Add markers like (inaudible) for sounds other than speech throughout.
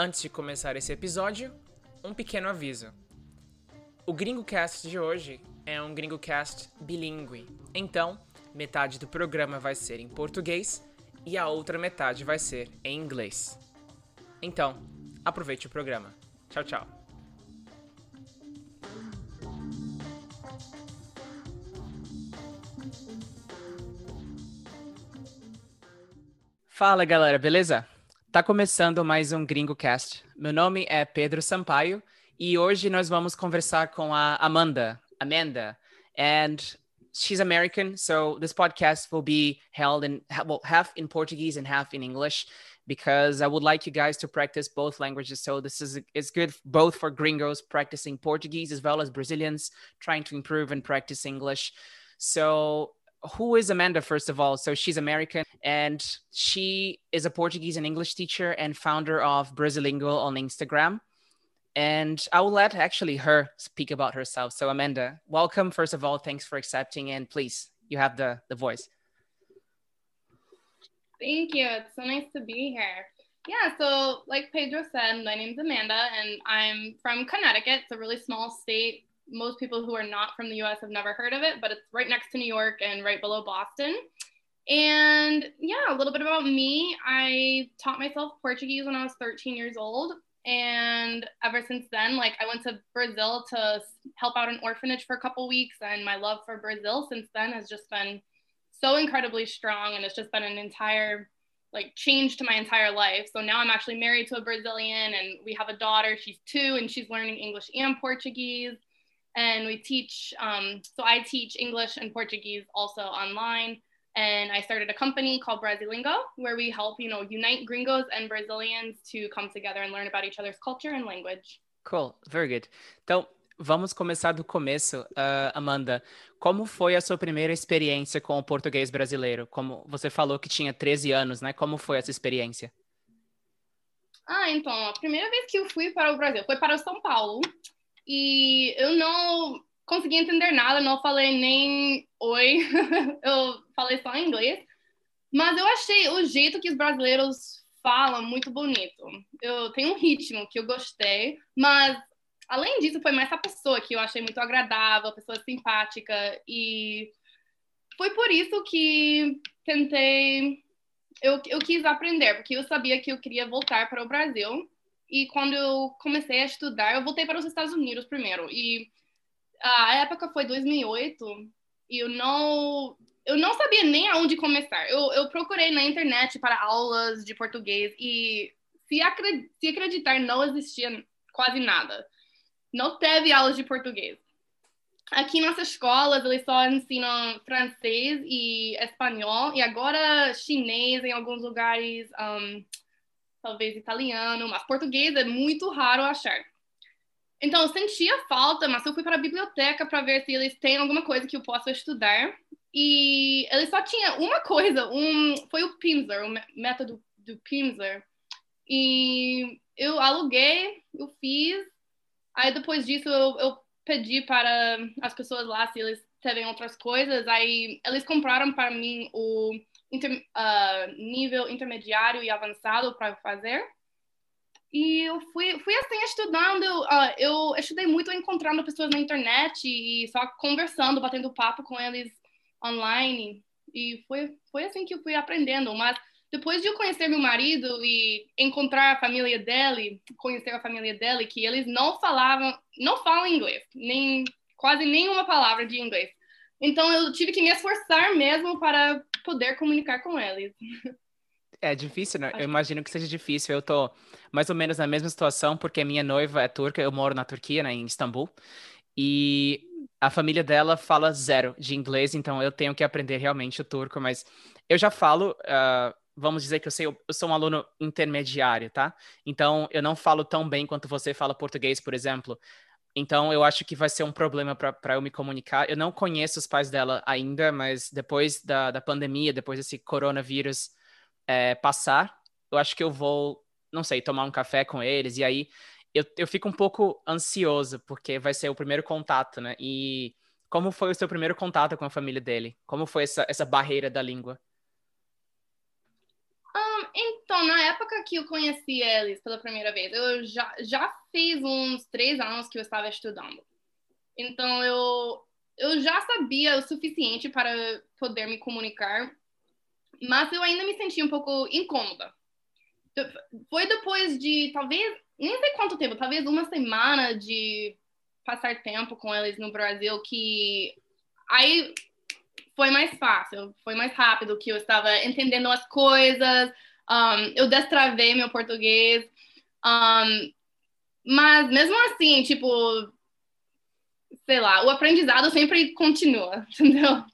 Antes de começar esse episódio, um pequeno aviso. O GringoCast de hoje é um GringoCast bilíngue. Então, metade do programa vai ser em português e a outra metade vai ser em inglês. Então, aproveite o programa. Tchau, tchau. Fala galera, beleza? Tá começando mais um Gringo Cast. Meu nome é Pedro Sampaio e hoje nós vamos conversar com a Amanda. Amanda. And she's American, so this podcast will be held in well, half in Portuguese and half in English because I would like you guys to practice both languages. So this is it's good both for gringos practicing Portuguese as well as Brazilians trying to improve and practice English. So who is Amanda, first of all? So she's American and she is a Portuguese and English teacher and founder of Brasilingual on Instagram. And I will let actually her speak about herself. So Amanda, welcome. First of all, thanks for accepting and please, you have the, the voice. Thank you. It's so nice to be here. Yeah, so like Pedro said, my name's Amanda and I'm from Connecticut. It's a really small state most people who are not from the US have never heard of it, but it's right next to New York and right below Boston. And yeah, a little bit about me. I taught myself Portuguese when I was 13 years old. And ever since then, like I went to Brazil to help out an orphanage for a couple weeks. And my love for Brazil since then has just been so incredibly strong. And it's just been an entire like change to my entire life. So now I'm actually married to a Brazilian and we have a daughter. She's two and she's learning English and Portuguese and we teach um, so i teach english and portuguese also online. And i started a company called brasilingo where we help you know unite gringos and brazilians to come together and learn about each other's culture and language. Cool. Very good. Então vamos começar do começo uh, amanda. Como foi a sua primeira experiência com o português brasileiro? Como você falou que tinha 13 anos né? Como foi essa experiência? Ah então a primeira vez que eu fui para o Brasil foi para São Paulo e eu não consegui entender nada, não falei nem oi, (laughs) eu falei só inglês. Mas eu achei o jeito que os brasileiros falam muito bonito. Eu tenho um ritmo que eu gostei, mas além disso foi mais a pessoa que eu achei muito agradável, pessoa simpática e foi por isso que tentei eu, eu quis aprender, porque eu sabia que eu queria voltar para o Brasil e quando eu comecei a estudar, eu voltei para os Estados Unidos primeiro. E a época foi 2008 e eu não eu não sabia nem aonde começar. Eu, eu procurei na internet para aulas de português e se, acred, se acreditar, não existia quase nada. Não teve aulas de português. Aqui nas escolas, eles só ensinam francês e espanhol, e agora chinês em alguns lugares. Um, talvez italiano, mas português é muito raro achar. Então, eu sentia falta, mas eu fui para a biblioteca para ver se eles têm alguma coisa que eu possa estudar. E eles só tinham uma coisa, um, foi o Pimsleur, o método do Pimsleur. E eu aluguei, eu fiz. Aí depois disso eu, eu pedi para as pessoas lá se eles terem outras coisas. Aí eles compraram para mim o inter, uh, nível intermediário e avançado para fazer. E eu fui, fui assim estudando, uh, eu estudei muito encontrando pessoas na internet e só conversando, batendo papo com eles online. E foi, foi assim que eu fui aprendendo. Mas depois de eu conhecer meu marido e encontrar a família dele, conhecer a família dele, que eles não falavam, não falam inglês, nem quase nenhuma palavra de inglês. Então eu tive que me esforçar mesmo para poder comunicar com eles. É difícil, né? Eu imagino que seja difícil. Eu tô mais ou menos na mesma situação, porque minha noiva é turca, eu moro na Turquia, né, em Istambul, e a família dela fala zero de inglês, então eu tenho que aprender realmente o turco, mas eu já falo, uh, vamos dizer que eu sei, eu sou um aluno intermediário, tá? Então eu não falo tão bem quanto você fala português, por exemplo, então, eu acho que vai ser um problema para eu me comunicar. Eu não conheço os pais dela ainda, mas depois da, da pandemia, depois desse coronavírus é, passar, eu acho que eu vou, não sei, tomar um café com eles. E aí eu, eu fico um pouco ansioso, porque vai ser o primeiro contato, né? E como foi o seu primeiro contato com a família dele? Como foi essa, essa barreira da língua? Então, na época que eu conheci eles pela primeira vez, eu já, já fiz uns três anos que eu estava estudando. Então, eu, eu já sabia o suficiente para poder me comunicar, mas eu ainda me sentia um pouco incômoda. Foi depois de, talvez, nem sei quanto tempo, talvez uma semana de passar tempo com eles no Brasil, que aí foi mais fácil, foi mais rápido, que eu estava entendendo as coisas, um, eu destravei meu português, um, mas mesmo assim, tipo, sei lá, o aprendizado sempre continua, (laughs) entendeu?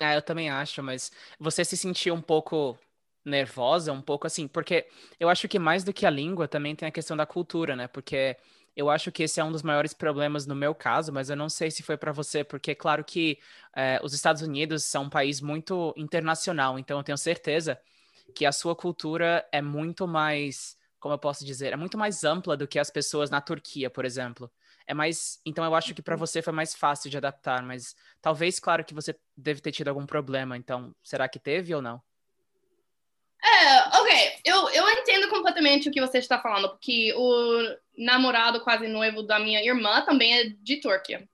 É, eu também acho, mas você se sentiu um pouco nervosa, um pouco assim, porque eu acho que mais do que a língua também tem a questão da cultura, né? Porque eu acho que esse é um dos maiores problemas no meu caso, mas eu não sei se foi para você, porque claro que é, os Estados Unidos são um país muito internacional, então eu tenho certeza que a sua cultura é muito mais, como eu posso dizer, é muito mais ampla do que as pessoas na Turquia, por exemplo. É mais, então eu acho que para uhum. você foi mais fácil de adaptar, mas talvez, claro, que você deve ter tido algum problema. Então, será que teve ou não? É, ok. Eu, eu entendo completamente o que você está falando, porque o namorado quase noivo da minha irmã também é de Turquia.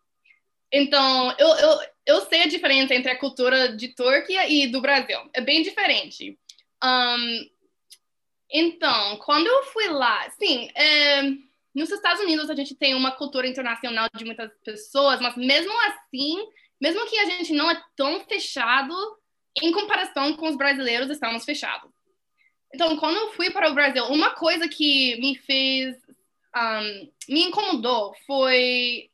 Então, eu, eu, eu sei a diferença entre a cultura de Turquia e do Brasil. É bem diferente. Um, então, quando eu fui lá, sim, é, nos Estados Unidos a gente tem uma cultura internacional de muitas pessoas, mas mesmo assim, mesmo que a gente não é tão fechado, em comparação com os brasileiros, estamos fechados. Então, quando eu fui para o Brasil, uma coisa que me fez, um, me incomodou foi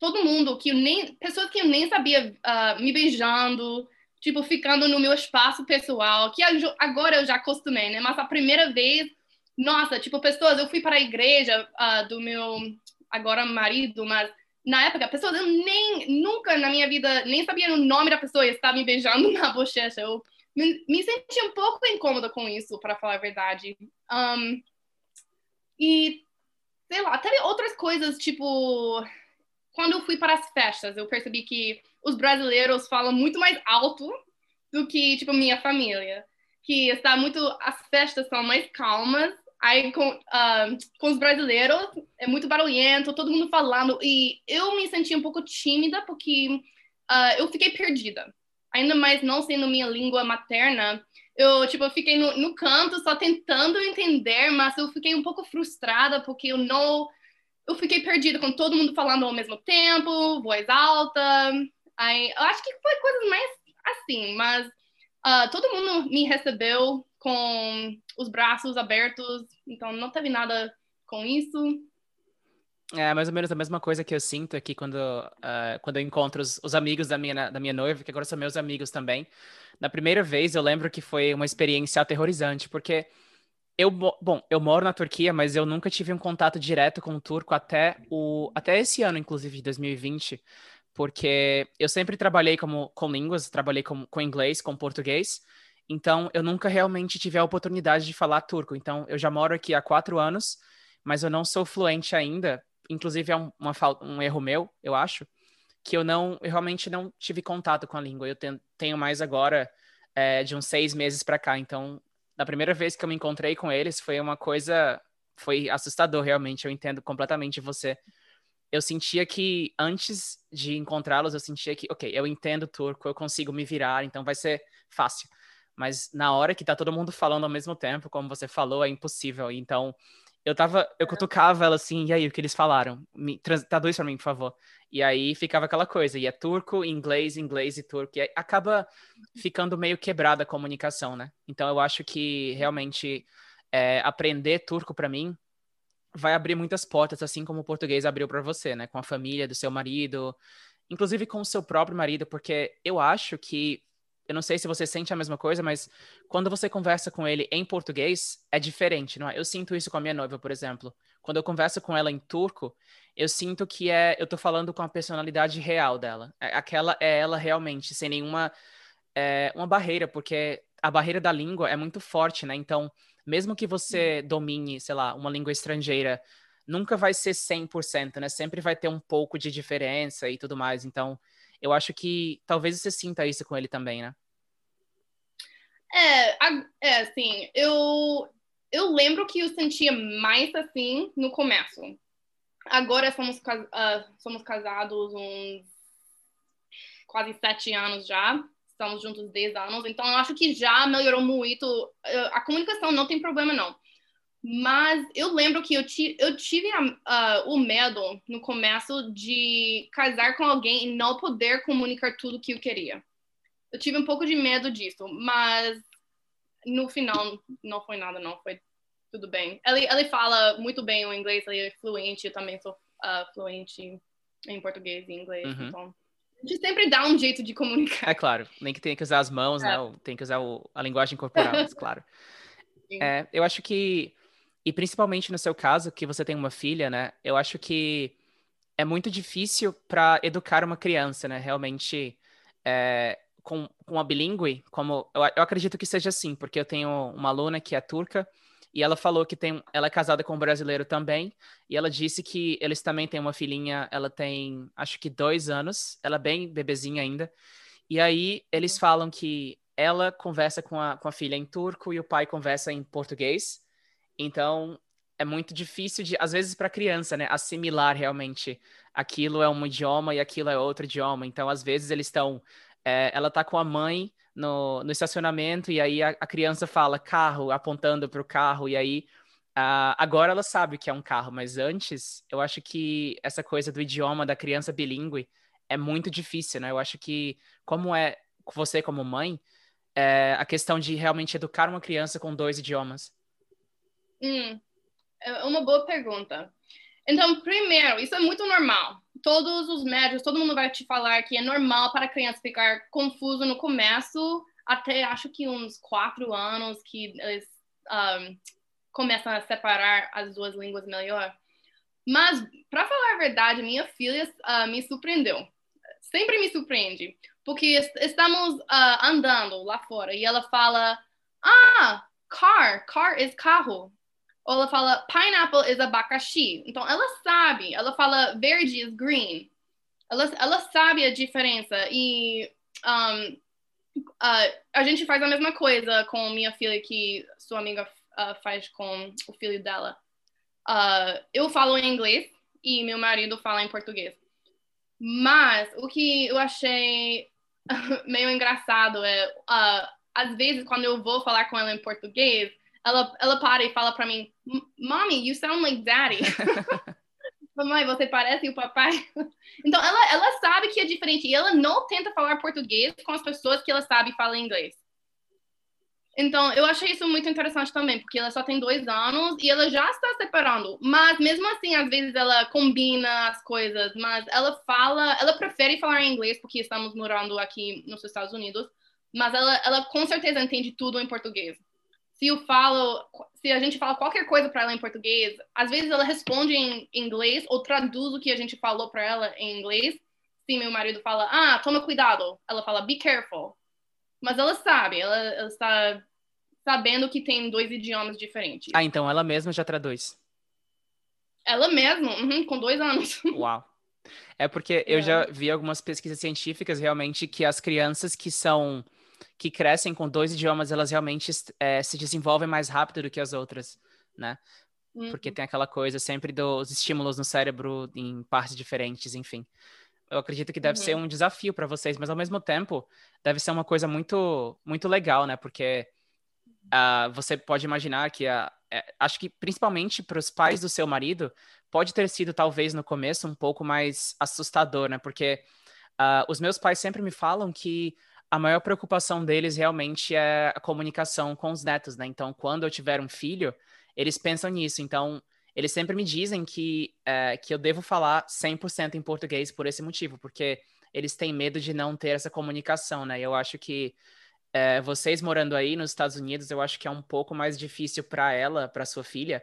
todo mundo que nem, pessoas que eu nem sabia uh, me beijando, tipo, ficando no meu espaço pessoal, que agora eu já acostumei, né? Mas a primeira vez, nossa, tipo, pessoas, eu fui para a igreja uh, do meu agora marido, mas na época, pessoas, eu nem, nunca na minha vida, nem sabia o nome da pessoa e estava me beijando (laughs) na bochecha. Eu me, me senti um pouco incômoda com isso, para falar a verdade. Um, e, sei lá, até outras coisas, tipo, quando eu fui para as festas, eu percebi que os brasileiros falam muito mais alto do que, tipo, minha família. Que está muito, as festas são mais calmas, aí com, uh, com os brasileiros é muito barulhento, todo mundo falando, e eu me senti um pouco tímida porque uh, eu fiquei perdida ainda mais não sendo minha língua materna, eu, tipo, fiquei no, no canto só tentando entender, mas eu fiquei um pouco frustrada porque eu não... Eu fiquei perdida com todo mundo falando ao mesmo tempo, voz alta. Aí, eu acho que foi coisas mais assim, mas uh, todo mundo me recebeu com os braços abertos, então não teve nada com isso. É mais ou menos a mesma coisa que eu sinto aqui quando, uh, quando eu encontro os, os, amigos da minha, da minha noiva, que agora são meus amigos também. Na primeira vez, eu lembro que foi uma experiência aterrorizante, porque eu, bom, eu moro na Turquia, mas eu nunca tive um contato direto com o turco até, o, até esse ano, inclusive, de 2020, porque eu sempre trabalhei como, com línguas, trabalhei com, com inglês, com português, então eu nunca realmente tive a oportunidade de falar turco. Então, eu já moro aqui há quatro anos, mas eu não sou fluente ainda, inclusive é um, um erro meu, eu acho, que eu não, eu realmente não tive contato com a língua. Eu tenho, mais agora é, de uns seis meses para cá. Então, na primeira vez que eu me encontrei com eles, foi uma coisa, foi assustador realmente. Eu entendo completamente você. Eu sentia que antes de encontrá-los, eu sentia que, ok, eu entendo turco, eu consigo me virar, então vai ser fácil. Mas na hora que tá todo mundo falando ao mesmo tempo, como você falou, é impossível. Então, eu tava, eu cutucava ela assim, e aí, o que eles falaram? Me, trans, traduz pra mim, por favor. E aí ficava aquela coisa, e é turco, inglês, inglês e turco, e acaba ficando meio quebrada a comunicação, né? Então eu acho que realmente é, aprender turco para mim vai abrir muitas portas, assim como o português abriu para você, né? Com a família do seu marido, inclusive com o seu próprio marido, porque eu acho que eu não sei se você sente a mesma coisa, mas quando você conversa com ele em português, é diferente, não é? Eu sinto isso com a minha noiva, por exemplo. Quando eu converso com ela em turco, eu sinto que é, eu tô falando com a personalidade real dela. É, aquela é ela realmente, sem nenhuma é, uma barreira, porque a barreira da língua é muito forte, né? Então, mesmo que você domine, sei lá, uma língua estrangeira, nunca vai ser 100%, né? Sempre vai ter um pouco de diferença e tudo mais. Então, eu acho que talvez você sinta isso com ele também, né? É, é assim, eu, eu lembro que eu sentia mais assim no começo. Agora somos, uh, somos casados uns quase sete anos já. Estamos juntos 10 anos. Então, eu acho que já melhorou muito. A comunicação não tem problema, não. Mas eu lembro que eu, ti, eu tive uh, o medo no começo de casar com alguém e não poder comunicar tudo que eu queria. Eu tive um pouco de medo disso, mas no final não foi nada, não. Foi tudo bem. Ele, ele fala muito bem o inglês, ele é fluente, eu também sou uh, fluente em português e inglês, uhum. então a gente sempre dá um jeito de comunicar. É claro, nem que tenha que usar as mãos, é. né? Tem que usar o, a linguagem corporal, claro. (laughs) É, eu acho que e principalmente no seu caso, que você tem uma filha, né? Eu acho que é muito difícil para educar uma criança, né? Realmente, é, com, com a bilíngue, como eu, eu, acredito que seja assim, porque eu tenho uma aluna que é turca e ela falou que tem, ela é casada com um brasileiro também e ela disse que eles também têm uma filhinha, ela tem acho que dois anos, ela é bem bebezinha ainda. E aí eles uhum. falam que ela conversa com a, com a filha em turco e o pai conversa em português. Então, é muito difícil de, às vezes, para criança, né, assimilar realmente aquilo é um idioma e aquilo é outro idioma. Então, às vezes, eles estão. É, ela tá com a mãe no, no estacionamento e aí a, a criança fala carro, apontando para o carro, e aí. Uh, agora ela sabe que é um carro, mas antes eu acho que essa coisa do idioma da criança bilíngue é muito difícil, né? Eu acho que, como é você como mãe, é, a questão de realmente educar uma criança com dois idiomas Hum, é uma boa pergunta. Então, primeiro, isso é muito normal. Todos os médicos, todo mundo vai te falar que é normal para a criança ficar confuso no começo, até acho que uns quatro anos que eles um, começam a separar as duas línguas melhor. Mas, para falar a verdade, minha filha uh, me surpreendeu. Sempre me surpreende. Porque estamos uh, andando lá fora e ela fala: Ah, car, car is carro. Ou ela fala pineapple is abacaxi. Então ela sabe, ela fala verde is green. Ela, ela sabe a diferença. E um, uh, a gente faz a mesma coisa com minha filha que sua amiga uh, faz com o filho dela. Uh, eu falo em inglês e meu marido fala em português. Mas o que eu achei (laughs) meio engraçado é, às vezes, quando eu vou falar com ela em português, ela, ela para e fala para mim, Mommy, you sound like daddy. (laughs) (laughs) Mamãe, você parece o papai. (laughs) Então, ela, ela sabe que é diferente. E ela não tenta falar português com as pessoas que ela sabe falar inglês. Então, eu achei isso muito interessante também, porque ela só tem dois anos e ela já está separando. Mas, mesmo assim, às vezes ela combina as coisas, mas ela fala, ela prefere falar inglês, porque estamos morando aqui nos Estados Unidos, mas ela, ela com certeza entende tudo em português se eu falo, se a gente fala qualquer coisa para ela em português, às vezes ela responde em inglês ou traduz o que a gente falou para ela em inglês. Se meu marido fala, ah, toma cuidado, ela fala, be careful. Mas ela sabe, ela, ela está sabendo que tem dois idiomas diferentes. Ah, então ela mesma já traduz. Ela mesma, uhum, com dois anos. (laughs) Uau. É porque eu é. já vi algumas pesquisas científicas realmente que as crianças que são que crescem com dois idiomas, elas realmente é, se desenvolvem mais rápido do que as outras, né? Uhum. Porque tem aquela coisa sempre dos estímulos no cérebro em partes diferentes, enfim. Eu acredito que deve uhum. ser um desafio para vocês, mas ao mesmo tempo deve ser uma coisa muito, muito legal, né? Porque uh, você pode imaginar que a, é, acho que principalmente para os pais do seu marido pode ter sido talvez no começo um pouco mais assustador, né? Porque uh, os meus pais sempre me falam que a maior preocupação deles realmente é a comunicação com os netos, né? Então, quando eu tiver um filho, eles pensam nisso. Então, eles sempre me dizem que, é, que eu devo falar 100% em português por esse motivo, porque eles têm medo de não ter essa comunicação, né? Eu acho que é, vocês morando aí nos Estados Unidos, eu acho que é um pouco mais difícil para ela, para sua filha,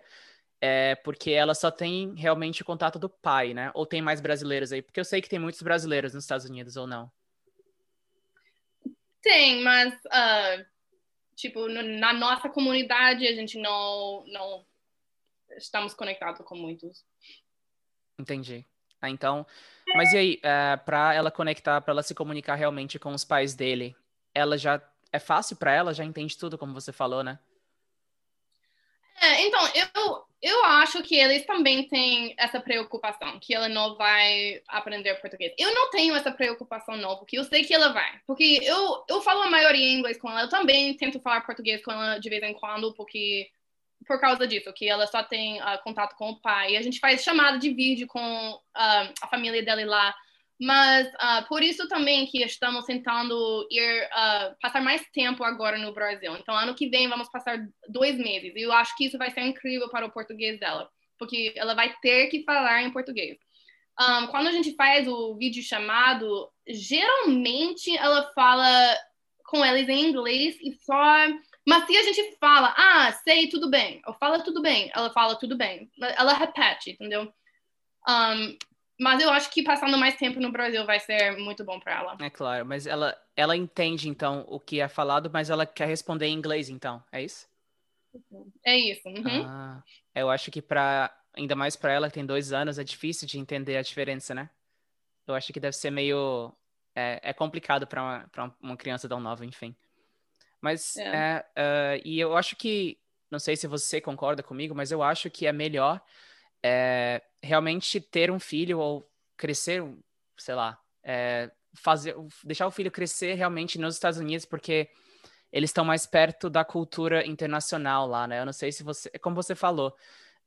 é, porque ela só tem realmente o contato do pai, né? Ou tem mais brasileiros aí? Porque eu sei que tem muitos brasileiros nos Estados Unidos, ou não? Tem, mas, uh, tipo, na nossa comunidade a gente não, não estamos conectados com muitos. Entendi. Ah, então, mas e aí, uh, é, para ela conectar, para ela se comunicar realmente com os pais dele, ela já é fácil para ela, já entende tudo, como você falou, né? É, então, eu, eu acho que eles também têm essa preocupação, que ela não vai aprender português. Eu não tenho essa preocupação não, porque eu sei que ela vai. Porque eu, eu falo a maioria em inglês com ela, eu também tento falar português com ela de vez em quando, porque por causa disso, que ela só tem uh, contato com o pai. E a gente faz chamada de vídeo com uh, a família dele lá. Mas uh, por isso também que estamos tentando ir uh, passar mais tempo agora no Brasil. Então, ano que vem vamos passar dois meses. E eu acho que isso vai ser incrível para o português dela, porque ela vai ter que falar em português. Um, quando a gente faz o vídeo chamado, geralmente ela fala com eles em inglês e só. Mas se a gente fala, ah, sei, tudo bem, ou fala tudo bem, ela fala tudo bem. Ela repete, entendeu? Um, mas eu acho que passando mais tempo no Brasil vai ser muito bom para ela. É claro, mas ela, ela entende então o que é falado, mas ela quer responder em inglês, então, é isso? É isso. Uhum. Ah, eu acho que para ainda mais para ela que tem dois anos é difícil de entender a diferença, né? Eu acho que deve ser meio é, é complicado para uma, uma criança tão nova, enfim. Mas é. É, uh, e eu acho que não sei se você concorda comigo, mas eu acho que é melhor é, realmente ter um filho ou crescer, sei lá, é, fazer, deixar o filho crescer realmente nos Estados Unidos, porque eles estão mais perto da cultura internacional lá, né? Eu não sei se você, como você falou,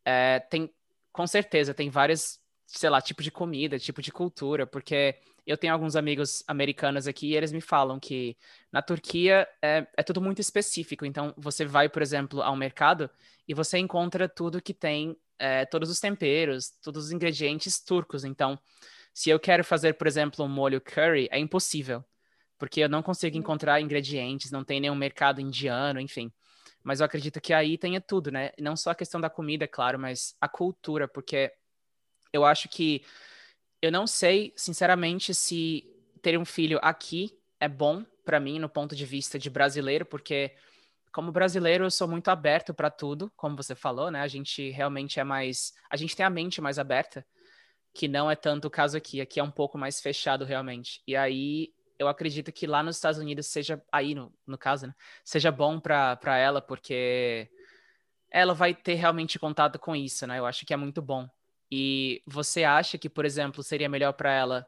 é, tem, com certeza, tem vários, sei lá, tipo de comida, tipo de cultura, porque eu tenho alguns amigos americanos aqui e eles me falam que na Turquia é, é tudo muito específico. Então, você vai, por exemplo, ao mercado e você encontra tudo que tem é, todos os temperos, todos os ingredientes turcos. Então, se eu quero fazer, por exemplo, um molho curry, é impossível, porque eu não consigo encontrar ingredientes, não tem nenhum mercado indiano, enfim. Mas eu acredito que aí tenha tudo, né? Não só a questão da comida, é claro, mas a cultura, porque eu acho que eu não sei, sinceramente, se ter um filho aqui é bom para mim no ponto de vista de brasileiro, porque como brasileiro, eu sou muito aberto para tudo, como você falou, né? A gente realmente é mais. A gente tem a mente mais aberta, que não é tanto o caso aqui. Aqui é um pouco mais fechado, realmente. E aí, eu acredito que lá nos Estados Unidos seja. Aí, no, no caso, né? Seja bom para ela, porque ela vai ter realmente contato com isso, né? Eu acho que é muito bom. E você acha que, por exemplo, seria melhor para ela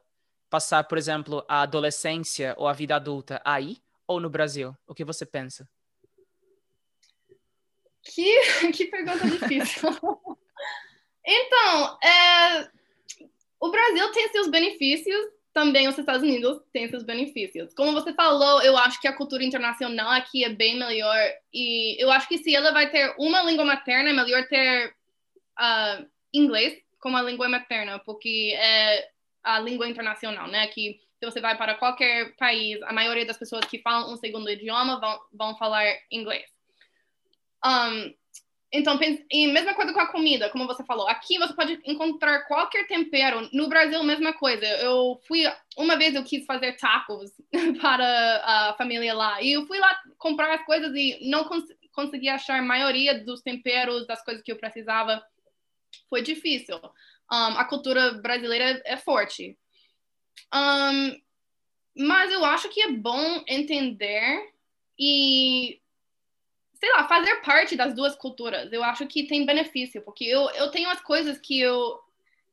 passar, por exemplo, a adolescência ou a vida adulta aí ou no Brasil? O que você pensa? Que, (laughs) que pergunta difícil. (laughs) então, é, o Brasil tem seus benefícios, também os Estados Unidos têm seus benefícios. Como você falou, eu acho que a cultura internacional aqui é bem melhor. E eu acho que se ela vai ter uma língua materna, é melhor ter uh, inglês como a língua materna, porque é a língua internacional, né? Que se você vai para qualquer país, a maioria das pessoas que falam um segundo idioma vão, vão falar inglês. Um, então, e mesma coisa com a comida, como você falou. Aqui você pode encontrar qualquer tempero. No Brasil, mesma coisa. Eu fui, uma vez eu quis fazer tacos (laughs) para a família lá. E eu fui lá comprar as coisas e não cons consegui achar a maioria dos temperos, das coisas que eu precisava. Foi difícil. Um, a cultura brasileira é forte. Um, mas eu acho que é bom entender e sei lá, fazer parte das duas culturas. Eu acho que tem benefício, porque eu, eu tenho as coisas que eu,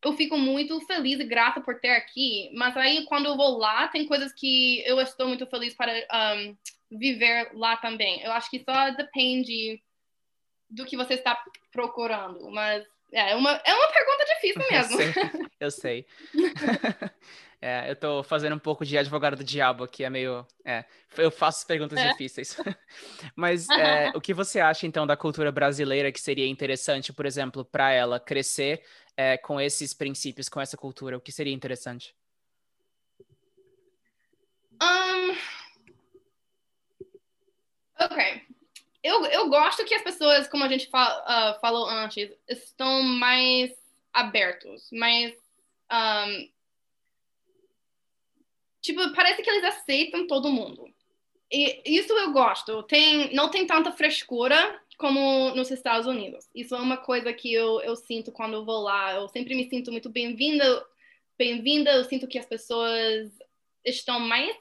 eu fico muito feliz e grata por ter aqui, mas aí quando eu vou lá, tem coisas que eu estou muito feliz para um, viver lá também. Eu acho que só depende do que você está procurando, mas é uma, é uma pergunta difícil mesmo. Eu sei. Eu sei. (laughs) (laughs) É, eu tô fazendo um pouco de advogado do diabo aqui, é meio. É, eu faço perguntas é. difíceis. (laughs) Mas (laughs) é, o que você acha, então, da cultura brasileira que seria interessante, por exemplo, para ela crescer é, com esses princípios, com essa cultura? O que seria interessante? Um... Ok. Eu, eu gosto que as pessoas, como a gente uh, falou antes, estão mais abertos, mais. Um tipo, parece que eles aceitam todo mundo. E isso eu gosto. Tem, não tem tanta frescura como nos Estados Unidos. Isso é uma coisa que eu, eu sinto quando eu vou lá. Eu sempre me sinto muito bem-vinda. Bem-vinda. Eu sinto que as pessoas estão mais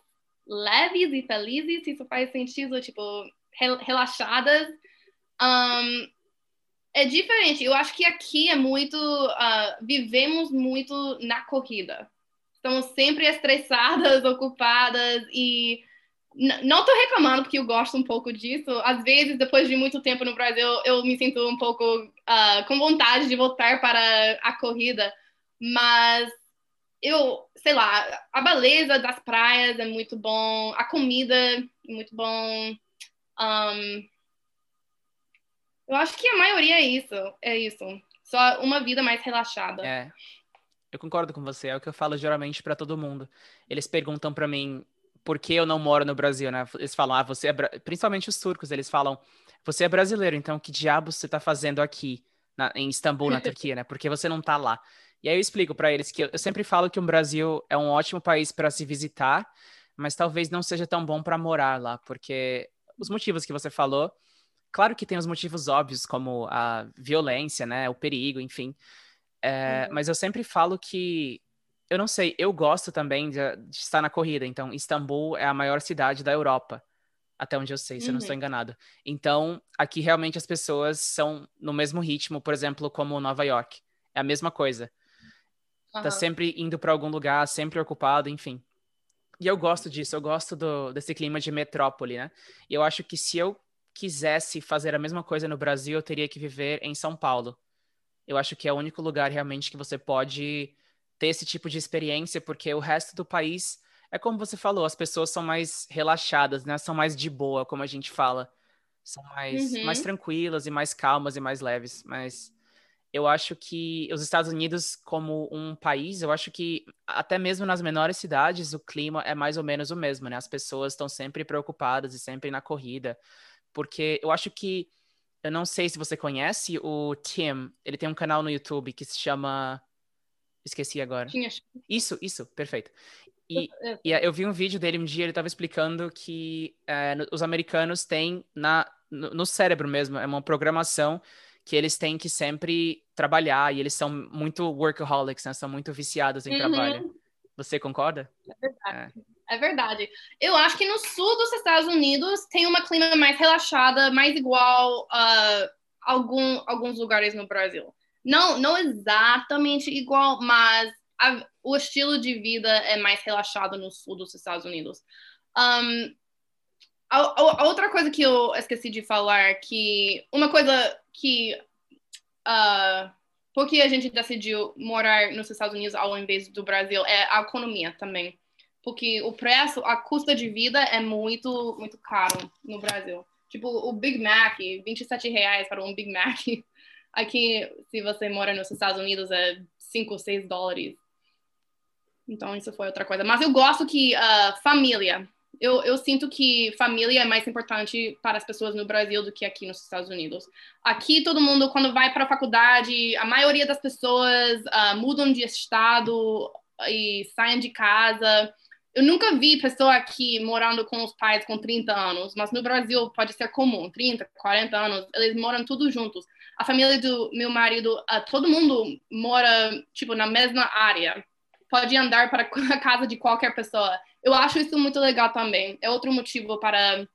leves e felizes, se isso faz sentido, tipo, relaxadas. Um, é diferente. Eu acho que aqui é muito. Uh, vivemos muito na corrida. Estamos sempre estressadas, (laughs) ocupadas e. Não estou reclamando porque eu gosto um pouco disso. Às vezes, depois de muito tempo no Brasil, eu me sinto um pouco uh, com vontade de voltar para a corrida. Mas eu, sei lá, a beleza das praias é muito bom, a comida é muito bom. Um, eu acho que a maioria é isso, é isso. Só uma vida mais relaxada. É. Eu concordo com você, é o que eu falo geralmente para todo mundo. Eles perguntam para mim por que eu não moro no Brasil, né? Eles falam, ah, você é. Principalmente os turcos, eles falam, você é brasileiro, então que diabo você tá fazendo aqui, na... em Istambul, na (laughs) Turquia, né? Porque você não tá lá. E aí eu explico para eles que eu sempre falo que o Brasil é um ótimo país para se visitar, mas talvez não seja tão bom para morar lá, porque os motivos que você falou Claro que tem os motivos óbvios, como a violência, né? O perigo, enfim. É, uhum. Mas eu sempre falo que. Eu não sei, eu gosto também de, de, estar na corrida. Então, Istambul é a maior cidade da Europa. Até onde eu sei, se uhum. eu não estou uhum. enganado. Então, aqui realmente as pessoas são no mesmo ritmo, por exemplo, como Nova York. É a mesma coisa. Uhum. Tá sempre indo para algum lugar, sempre ocupado, enfim. E eu gosto disso, eu gosto do, desse clima de metrópole, né? E eu acho que se eu quisesse fazer a mesma coisa no Brasil, eu teria que viver em São Paulo. Eu acho que é o único lugar realmente que você pode ter esse tipo de experiência, porque o resto do país é como você falou, as pessoas são mais relaxadas, né? São mais de boa, como a gente fala. São mais, uhum. mais tranquilas e mais calmas e mais leves. Mas eu acho que os Estados Unidos, como um país, eu acho que até mesmo nas menores cidades, o clima é mais ou menos o mesmo, né? As pessoas estão sempre preocupadas e sempre na corrida porque eu acho que eu não sei se você conhece o Tim, ele tem um canal no YouTube que se chama esqueci agora. Isso, isso, perfeito. E, e, eu vi um vídeo dele um dia, ele estava explicando que é, os americanos têm na, no, no, cérebro mesmo, é uma programação que eles têm que sempre trabalhar e eles são muito workaholics, né? São muito viciados em uhum. trabalho. Você concorda? É verdade. É. É verdade. Eu acho que no sul dos Estados Unidos tem uma clima mais relaxada, mais igual a algum, alguns lugares no Brasil. Não, não exatamente igual, mas a, o estilo de vida é mais relaxado no sul dos Estados Unidos. Um, a, a, outra coisa que eu esqueci de falar, que uma coisa que uh, porque a gente decidiu morar nos Estados Unidos ao invés do Brasil é a economia também porque o preço, a custa de vida é muito, muito caro no Brasil. Tipo, o Big Mac, 27 reais para um Big Mac. (laughs) Aqui, se você mora nos Estados Unidos, é 5, 6 dólares. Então, isso foi outra coisa. Mas eu gosto que uh, família. Eu, eu sinto que família é mais importante para as pessoas no Brasil do que aqui nos Estados Unidos. Aqui, todo mundo, quando vai para a faculdade, a maioria das pessoas uh, mudam de estado e saem de casa eu nunca vi pessoa aqui morando com os pais com 30 anos, mas no Brasil pode ser comum, 30, 40 anos, eles moram todos juntos. A família do meu marido, uh, todo mundo mora, tipo, na mesma área. Pode andar para (laughs) a casa de qualquer pessoa. Eu acho isso muito legal também. É outro motivo para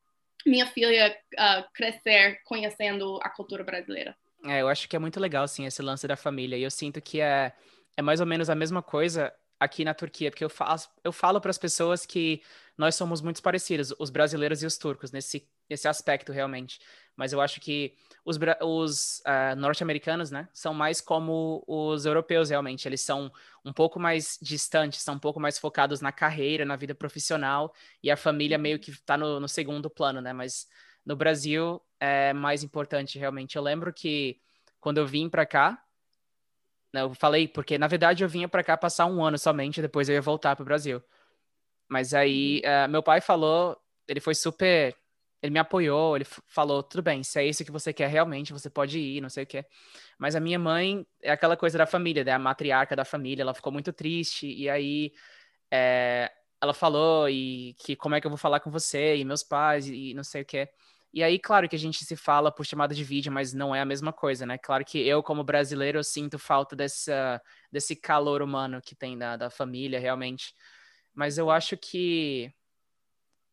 minha filha uh, crescer conhecendo a cultura brasileira. É, eu acho que é muito legal, sim, esse lance da família. E eu sinto que é, é mais ou menos a mesma coisa aqui na Turquia, porque eu, faço, eu falo para as pessoas que nós somos muito parecidos, os brasileiros e os turcos, nesse, nesse aspecto realmente. Mas eu acho que os, os uh, norte-americanos, né, são mais como os europeus realmente. Eles são um pouco mais distantes, são um pouco mais focados na carreira, na vida profissional, e a família meio que está no, no segundo plano, né? Mas no Brasil é mais importante realmente. Eu lembro que quando eu vim para cá, eu falei, porque na verdade eu vinha para cá passar um ano somente, depois eu ia voltar para o Brasil. Mas aí uh, meu pai falou, ele foi super. Ele me apoiou, ele falou: tudo bem, se é isso que você quer realmente, você pode ir, não sei o quê. Mas a minha mãe é aquela coisa da família, né? a matriarca da família, ela ficou muito triste, e aí é, ela falou e que como é que eu vou falar com você e meus pais e, e não sei o quê. E aí, claro que a gente se fala por chamada de vídeo, mas não é a mesma coisa, né? Claro que eu, como brasileiro, eu sinto falta dessa, desse calor humano que tem da, da família, realmente. Mas eu acho que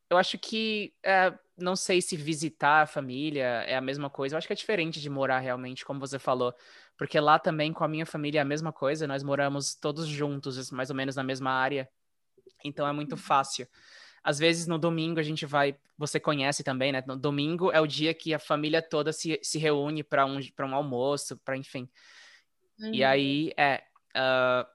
eu acho que é, não sei se visitar a família é a mesma coisa. Eu acho que é diferente de morar realmente, como você falou. Porque lá também com a minha família é a mesma coisa. Nós moramos todos juntos, mais ou menos na mesma área. Então é muito uhum. fácil. Às vezes no domingo a gente vai. Você conhece também, né? No domingo é o dia que a família toda se, se reúne para um, um almoço, para enfim. Uhum. E aí é. Uh,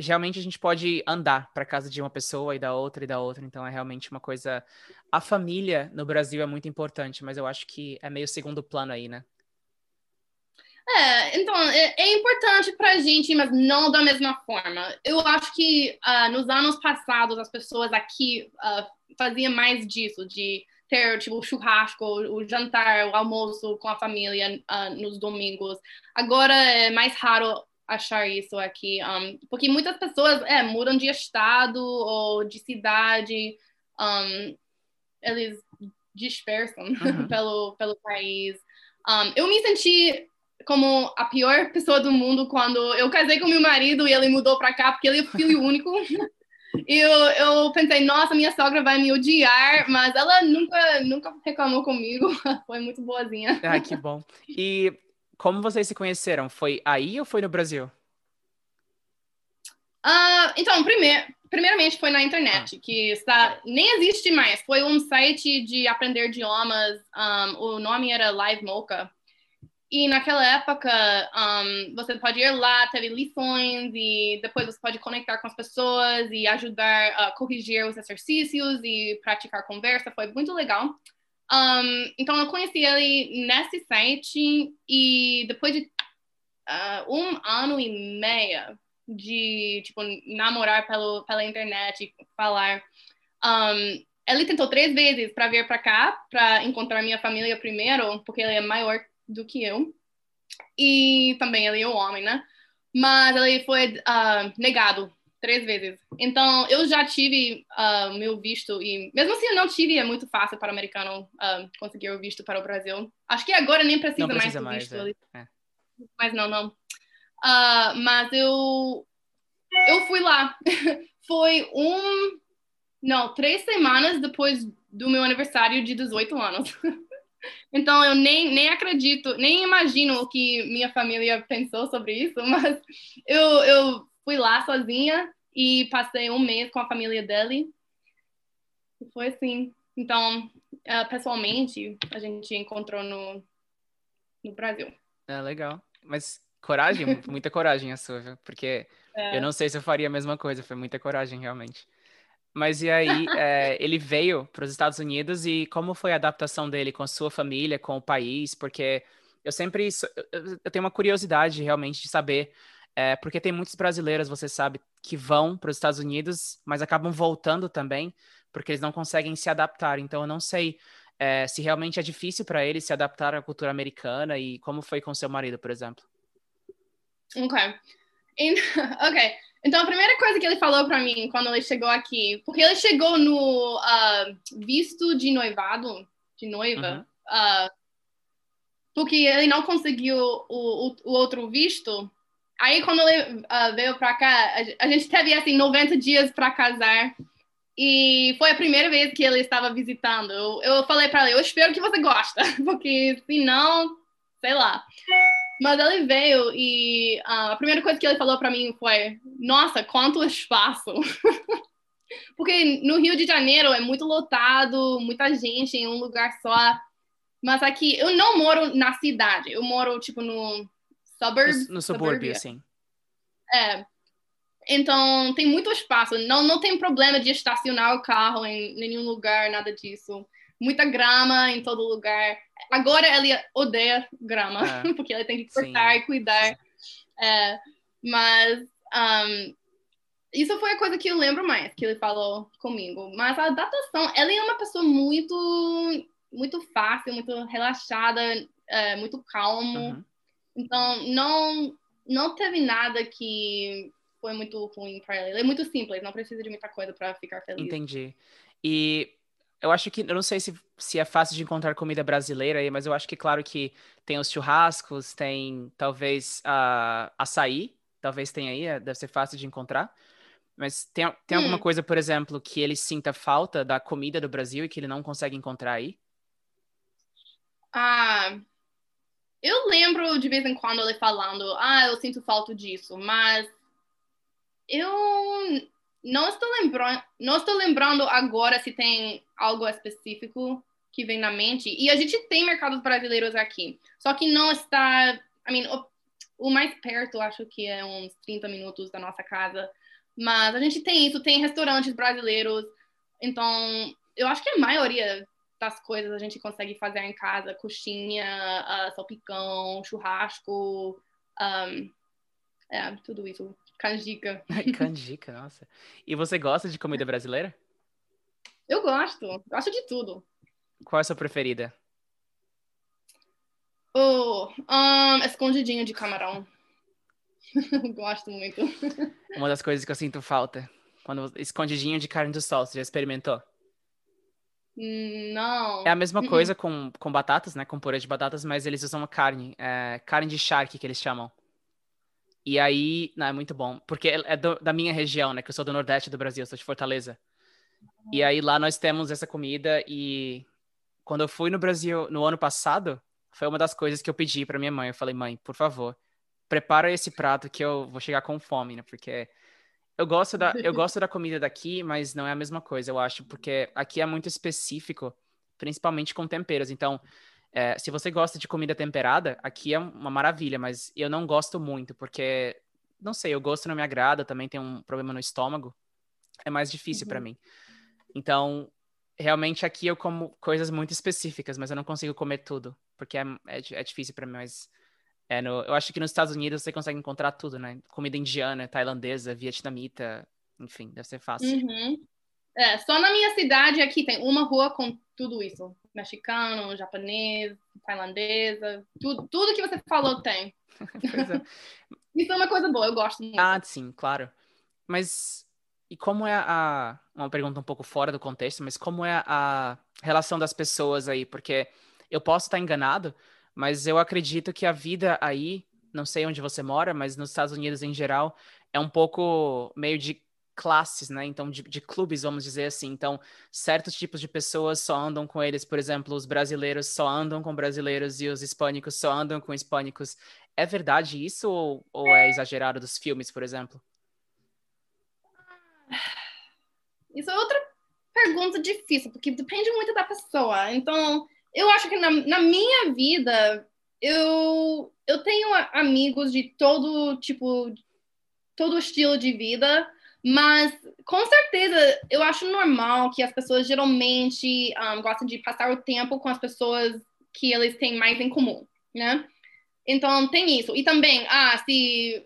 geralmente a gente pode andar para casa de uma pessoa e da outra e da outra, então é realmente uma coisa. A família no Brasil é muito importante, mas eu acho que é meio segundo plano aí, né? É, então, é, é importante para a gente, mas não da mesma forma. Eu acho que uh, nos anos passados as pessoas aqui uh, faziam mais disso, de ter tipo churrasco, o jantar, o almoço com a família uh, nos domingos. Agora é mais raro achar isso aqui, um, porque muitas pessoas é, mudam de estado ou de cidade, um, eles dispersam uhum. (laughs) pelo, pelo país. Um, eu me senti como a pior pessoa do mundo quando eu casei com meu marido e ele mudou para cá porque ele é filho único. (laughs) E eu, eu pensei, nossa, minha sogra vai me odiar, mas ela nunca, nunca reclamou comigo. (laughs) Foi muito boazinha. Ah, que bom. E como vocês se conheceram? Foi aí ou foi no Brasil? Uh, então, primeir, primeiramente foi na internet, ah. que está, nem existe mais. Foi um site de aprender idiomas. Um, o nome era Live Mocha. E naquela época, um, você pode ir lá, teve lições, e depois você pode conectar com as pessoas e ajudar a corrigir os exercícios e praticar conversa. Foi muito legal. Um, então, eu conheci ele nesse site e depois de uh, um ano e meio de, tipo, namorar pelo, pela internet, falar, um, ele tentou três vezes para vir para cá, para encontrar minha família primeiro, porque ele é maior do que eu. E também ele é um homem, né? Mas ele foi uh, negado três vezes. Então, eu já tive uh, meu visto, e mesmo assim eu não tive, é muito fácil para o americano uh, conseguir o visto para o Brasil. Acho que agora nem precisa, não precisa mais do visto. É. É. Mas não, não. Uh, mas eu, eu fui lá. (laughs) Foi um. Não, três semanas depois do meu aniversário de 18 anos. (laughs) então eu nem, nem acredito, nem imagino o que minha família pensou sobre isso, (laughs) mas eu, eu fui lá sozinha e passei um mês com a família dele. E foi assim. Então, uh, pessoalmente, a gente encontrou no, no Brasil. É legal. Mas coragem, (laughs) muita coragem a sua, viu? Porque é. eu não sei se eu faria a mesma coisa, foi muita coragem, realmente. Mas e aí, é, ele veio para os Estados Unidos e como foi a adaptação dele com a sua família, com o país? Porque eu sempre eu tenho uma curiosidade realmente de saber é, porque tem muitos brasileiros, você sabe, que vão para os Estados Unidos, mas acabam voltando também, porque eles não conseguem se adaptar. Então, eu não sei é, se realmente é difícil para eles se adaptar à cultura americana e como foi com seu marido, por exemplo. Ok. (laughs) ok. Então, a primeira coisa que ele falou para mim quando ele chegou aqui, porque ele chegou no uh, visto de noivado, de noiva, uhum. uh, porque ele não conseguiu o, o, o outro visto, Aí, quando ele uh, veio pra cá, a gente teve, assim, 90 dias para casar. E foi a primeira vez que ele estava visitando. Eu, eu falei para ele, eu espero que você gosta, (laughs) porque se não, sei lá. Mas ele veio e uh, a primeira coisa que ele falou para mim foi: Nossa, quanto espaço! (laughs) porque no Rio de Janeiro é muito lotado, muita gente em um lugar só. Mas aqui, eu não moro na cidade, eu moro, tipo, no suburbs. No, no subúrbio, assim. É. Então, tem muito espaço. Não, não tem problema de estacionar o carro em nenhum lugar, nada disso. Muita grama em todo lugar. Agora ele odeia grama, é. (laughs) porque ele tem que cortar Sim. e cuidar. É, mas um, isso foi a coisa que eu lembro mais que ele falou comigo. Mas a adaptação, ele é uma pessoa muito, muito fácil, muito relaxada, é, muito calmo. Uhum. Então, não, não teve nada que foi muito ruim para ele. Ele é muito simples, não precisa de muita coisa para ficar feliz. Entendi. E eu acho que, eu não sei se, se é fácil de encontrar comida brasileira aí, mas eu acho que, claro, que tem os churrascos, tem talvez uh, açaí, talvez tenha aí, é, deve ser fácil de encontrar. Mas tem, tem hum. alguma coisa, por exemplo, que ele sinta falta da comida do Brasil e que ele não consegue encontrar aí? Ah, eu lembro de vez em quando ele falando, ah, eu sinto falta disso, mas eu não estou lembrando, não estou lembrando agora se tem algo específico que vem na mente. E a gente tem mercados brasileiros aqui, só que não está, I mean, o, o mais perto acho que é uns 30 minutos da nossa casa, mas a gente tem isso, tem restaurantes brasileiros, então eu acho que a maioria das coisas a gente consegue fazer em casa, coxinha, uh, salpicão, churrasco, um, é, tudo isso. Canjica. Canjica, nossa. E você gosta de comida brasileira? Eu gosto. Gosto de tudo. Qual é a sua preferida? Oh, um, escondidinho de camarão. (laughs) gosto muito. Uma das coisas que eu sinto falta. Quando escondidinho de carne do sol, você já experimentou? Não. É a mesma coisa com, com batatas, né? Com purê de batatas, mas eles usam carne. É, carne de charque, que eles chamam. E aí, não, é muito bom. Porque é do, da minha região, né? Que eu sou do Nordeste do Brasil, sou de Fortaleza. E aí lá nós temos essa comida e quando eu fui no Brasil no ano passado, foi uma das coisas que eu pedi para minha mãe. Eu falei, mãe, por favor, prepara esse prato que eu vou chegar com fome, né? Porque eu gosto da, eu (laughs) gosto da comida daqui, mas não é a mesma coisa, eu acho, porque aqui é muito específico, principalmente com temperos. Então, é, se você gosta de comida temperada, aqui é uma maravilha, mas eu não gosto muito, porque, não sei, o gosto não me agrada, também tem um problema no estômago, é mais difícil uhum. para mim. Então, realmente aqui eu como coisas muito específicas, mas eu não consigo comer tudo, porque é, é, é difícil para mim, mas é no, eu acho que nos Estados Unidos você consegue encontrar tudo, né? Comida indiana, tailandesa, vietnamita, enfim, deve ser fácil. Uhum. É, só na minha cidade aqui tem uma rua com tudo isso. Mexicano, japonês, tailandesa, tudo, tudo que você falou tem. (laughs) é. isso é uma coisa boa, eu gosto muito. Ah, sim, claro. Mas e como é a. Uma pergunta um pouco fora do contexto, mas como é a relação das pessoas aí? Porque eu posso estar enganado, mas eu acredito que a vida aí, não sei onde você mora, mas nos Estados Unidos em geral, é um pouco meio de classes, né? Então, de, de, clubes, vamos dizer assim. Então, certos tipos de pessoas só andam com eles, por exemplo, os brasileiros só andam com brasileiros e os hispânicos só andam com hispânicos. É verdade isso ou, ou é exagerado dos filmes, por exemplo? Isso é outra pergunta difícil, porque depende muito da pessoa. Então, eu acho que na, na minha vida eu, eu tenho amigos de todo tipo, todo estilo de vida, mas com certeza eu acho normal que as pessoas geralmente um, gostam de passar o tempo com as pessoas que eles têm mais em comum, né? Então tem isso. E também, ah, se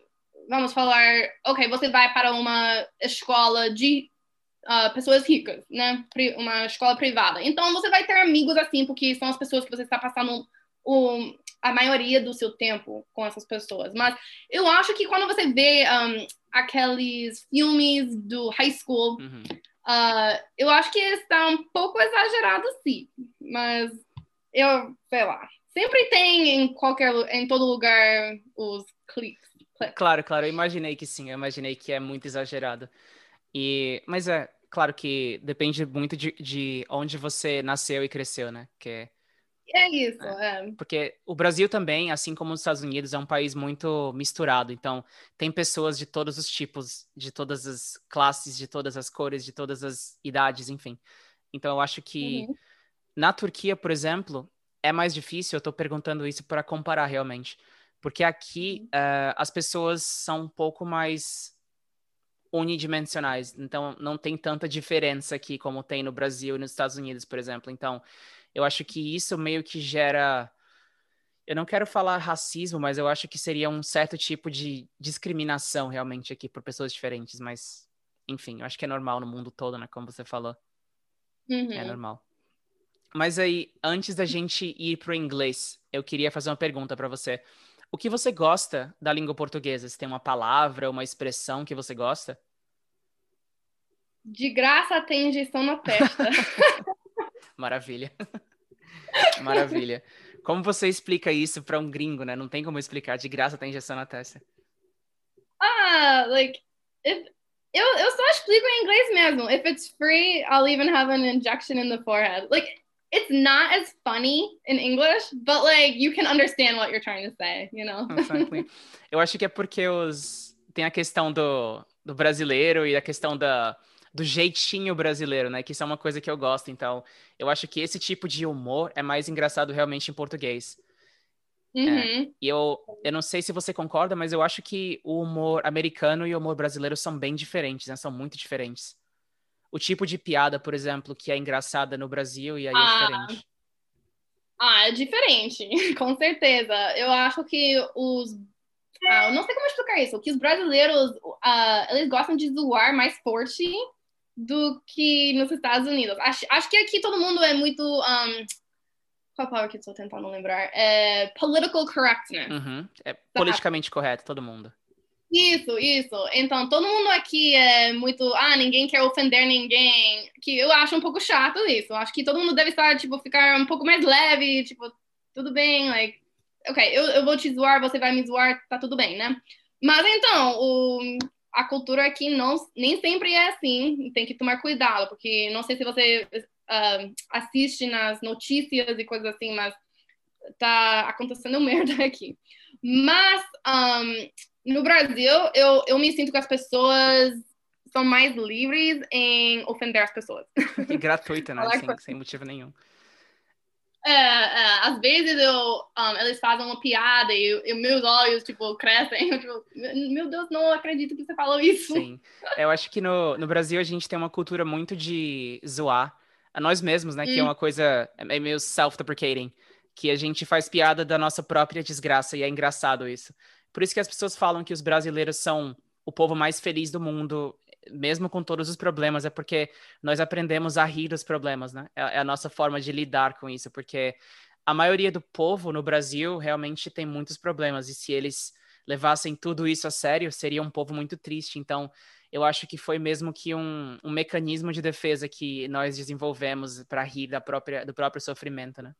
vamos falar, ok, você vai para uma escola de uh, pessoas ricas, né? Uma escola privada. Então você vai ter amigos assim, porque são as pessoas que você está passando o, a maioria do seu tempo com essas pessoas. Mas eu acho que quando você vê um, aqueles filmes do high school, uhum. uh, eu acho que está um pouco exagerado, sim. Mas eu, sei lá. Sempre tem em qualquer, em todo lugar os cliques. Claro, claro, eu imaginei que sim, eu imaginei que é muito exagerado. E, mas é, claro que depende muito de, de onde você nasceu e cresceu, né? Que é isso, é. é. Porque o Brasil também, assim como os Estados Unidos, é um país muito misturado. Então, tem pessoas de todos os tipos, de todas as classes, de todas as cores, de todas as idades, enfim. Então, eu acho que uhum. na Turquia, por exemplo, é mais difícil. Eu estou perguntando isso para comparar realmente. Porque aqui uh, as pessoas são um pouco mais unidimensionais. Então, não tem tanta diferença aqui como tem no Brasil e nos Estados Unidos, por exemplo. Então, eu acho que isso meio que gera. Eu não quero falar racismo, mas eu acho que seria um certo tipo de discriminação realmente aqui por pessoas diferentes. Mas, enfim, eu acho que é normal no mundo todo, né? Como você falou. É uhum. É normal. Mas aí, antes da gente ir para o inglês, eu queria fazer uma pergunta para você. O que você gosta da língua portuguesa? Você tem uma palavra, uma expressão que você gosta? De graça tem injeção na testa. (laughs) Maravilha. Maravilha. Como você explica isso para um gringo, né? Não tem como explicar. De graça tem injeção na testa. Ah, like, if, Eu, eu só explico em inglês mesmo. If it's free, I'll even have an injection in the forehead. Like, it's not as funny in English, but like you can understand what you're trying to say, you know? Exactly. (laughs) Eu acho que é porque os tem a questão do, do brasileiro e a questão da do jeitinho brasileiro, né? Que isso é uma coisa que eu gosto. Então, eu acho que esse tipo de humor é mais engraçado realmente em português. É, uhum. É, e eu, eu não sei se você concorda, mas eu acho que o humor americano e o humor brasileiro são bem diferentes, né? São muito diferentes. O tipo de piada, por exemplo, que é engraçada no Brasil e aí é ah, é diferente. Ah, é diferente, (laughs) com certeza. Eu acho que os. Ah, eu não sei como explicar isso. Que os brasileiros, uh, eles gostam de zoar mais forte do que nos Estados Unidos. Acho, acho que aqui todo mundo é muito. Um, qual a palavra que estou tentando lembrar? É political correctness. Uhum. É politicamente correto, todo mundo. Isso, isso. Então, todo mundo aqui é muito. Ah, ninguém quer ofender ninguém. Que eu acho um pouco chato isso. Acho que todo mundo deve estar, tipo, ficar um pouco mais leve, tipo, tudo bem, like. Ok, eu, eu vou te zoar, você vai me zoar, tá tudo bem, né? Mas então, o, a cultura aqui não, nem sempre é assim, tem que tomar cuidado, porque não sei se você uh, assiste nas notícias e coisas assim, mas tá acontecendo (laughs) merda aqui. Mas um, no Brasil, eu, eu me sinto que as pessoas são mais livres em ofender as pessoas. E gratuita, né? (laughs) sem, sem motivo nenhum. É, é, às vezes eu, um, eles fazem uma piada e, e, meus olhos, tipo, crescem. (laughs) Eu, tipo, meu Deus, não acredito que você falou isso. Sim. Eu acho que no, no Brasil a gente tem uma cultura muito de zoar a nós mesmos, né? Hum. Que é hum. uma coisa é meio self-deprecating. Que a gente faz piada da nossa própria desgraça e é engraçado isso. Por isso que as pessoas falam que os brasileiros são o povo mais feliz do mundo mesmo com todos os problemas, é porque nós aprendemos a rir dos problemas, né? É, é a nossa forma de lidar com isso, porque a maioria do povo no Brasil realmente tem muitos problemas, e se eles levassem tudo isso a sério, seria um povo muito triste. Então, eu acho que foi mesmo que um, um mecanismo de defesa que nós desenvolvemos para rir da própria, do próprio sofrimento, né?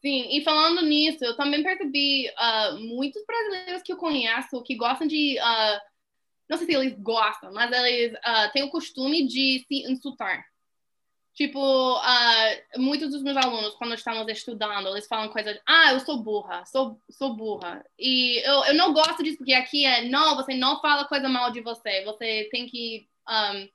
Sim, e falando nisso, eu também percebi uh, muitos brasileiros que eu conheço que gostam de uh, não sei se eles gostam, mas eles uh, têm o costume de se insultar. Tipo, uh, muitos dos meus alunos, quando estamos estudando, eles falam coisas ah, eu sou burra, sou, sou burra. E eu, eu não gosto disso, porque aqui é, não, você não fala coisa mal de você, você tem que um,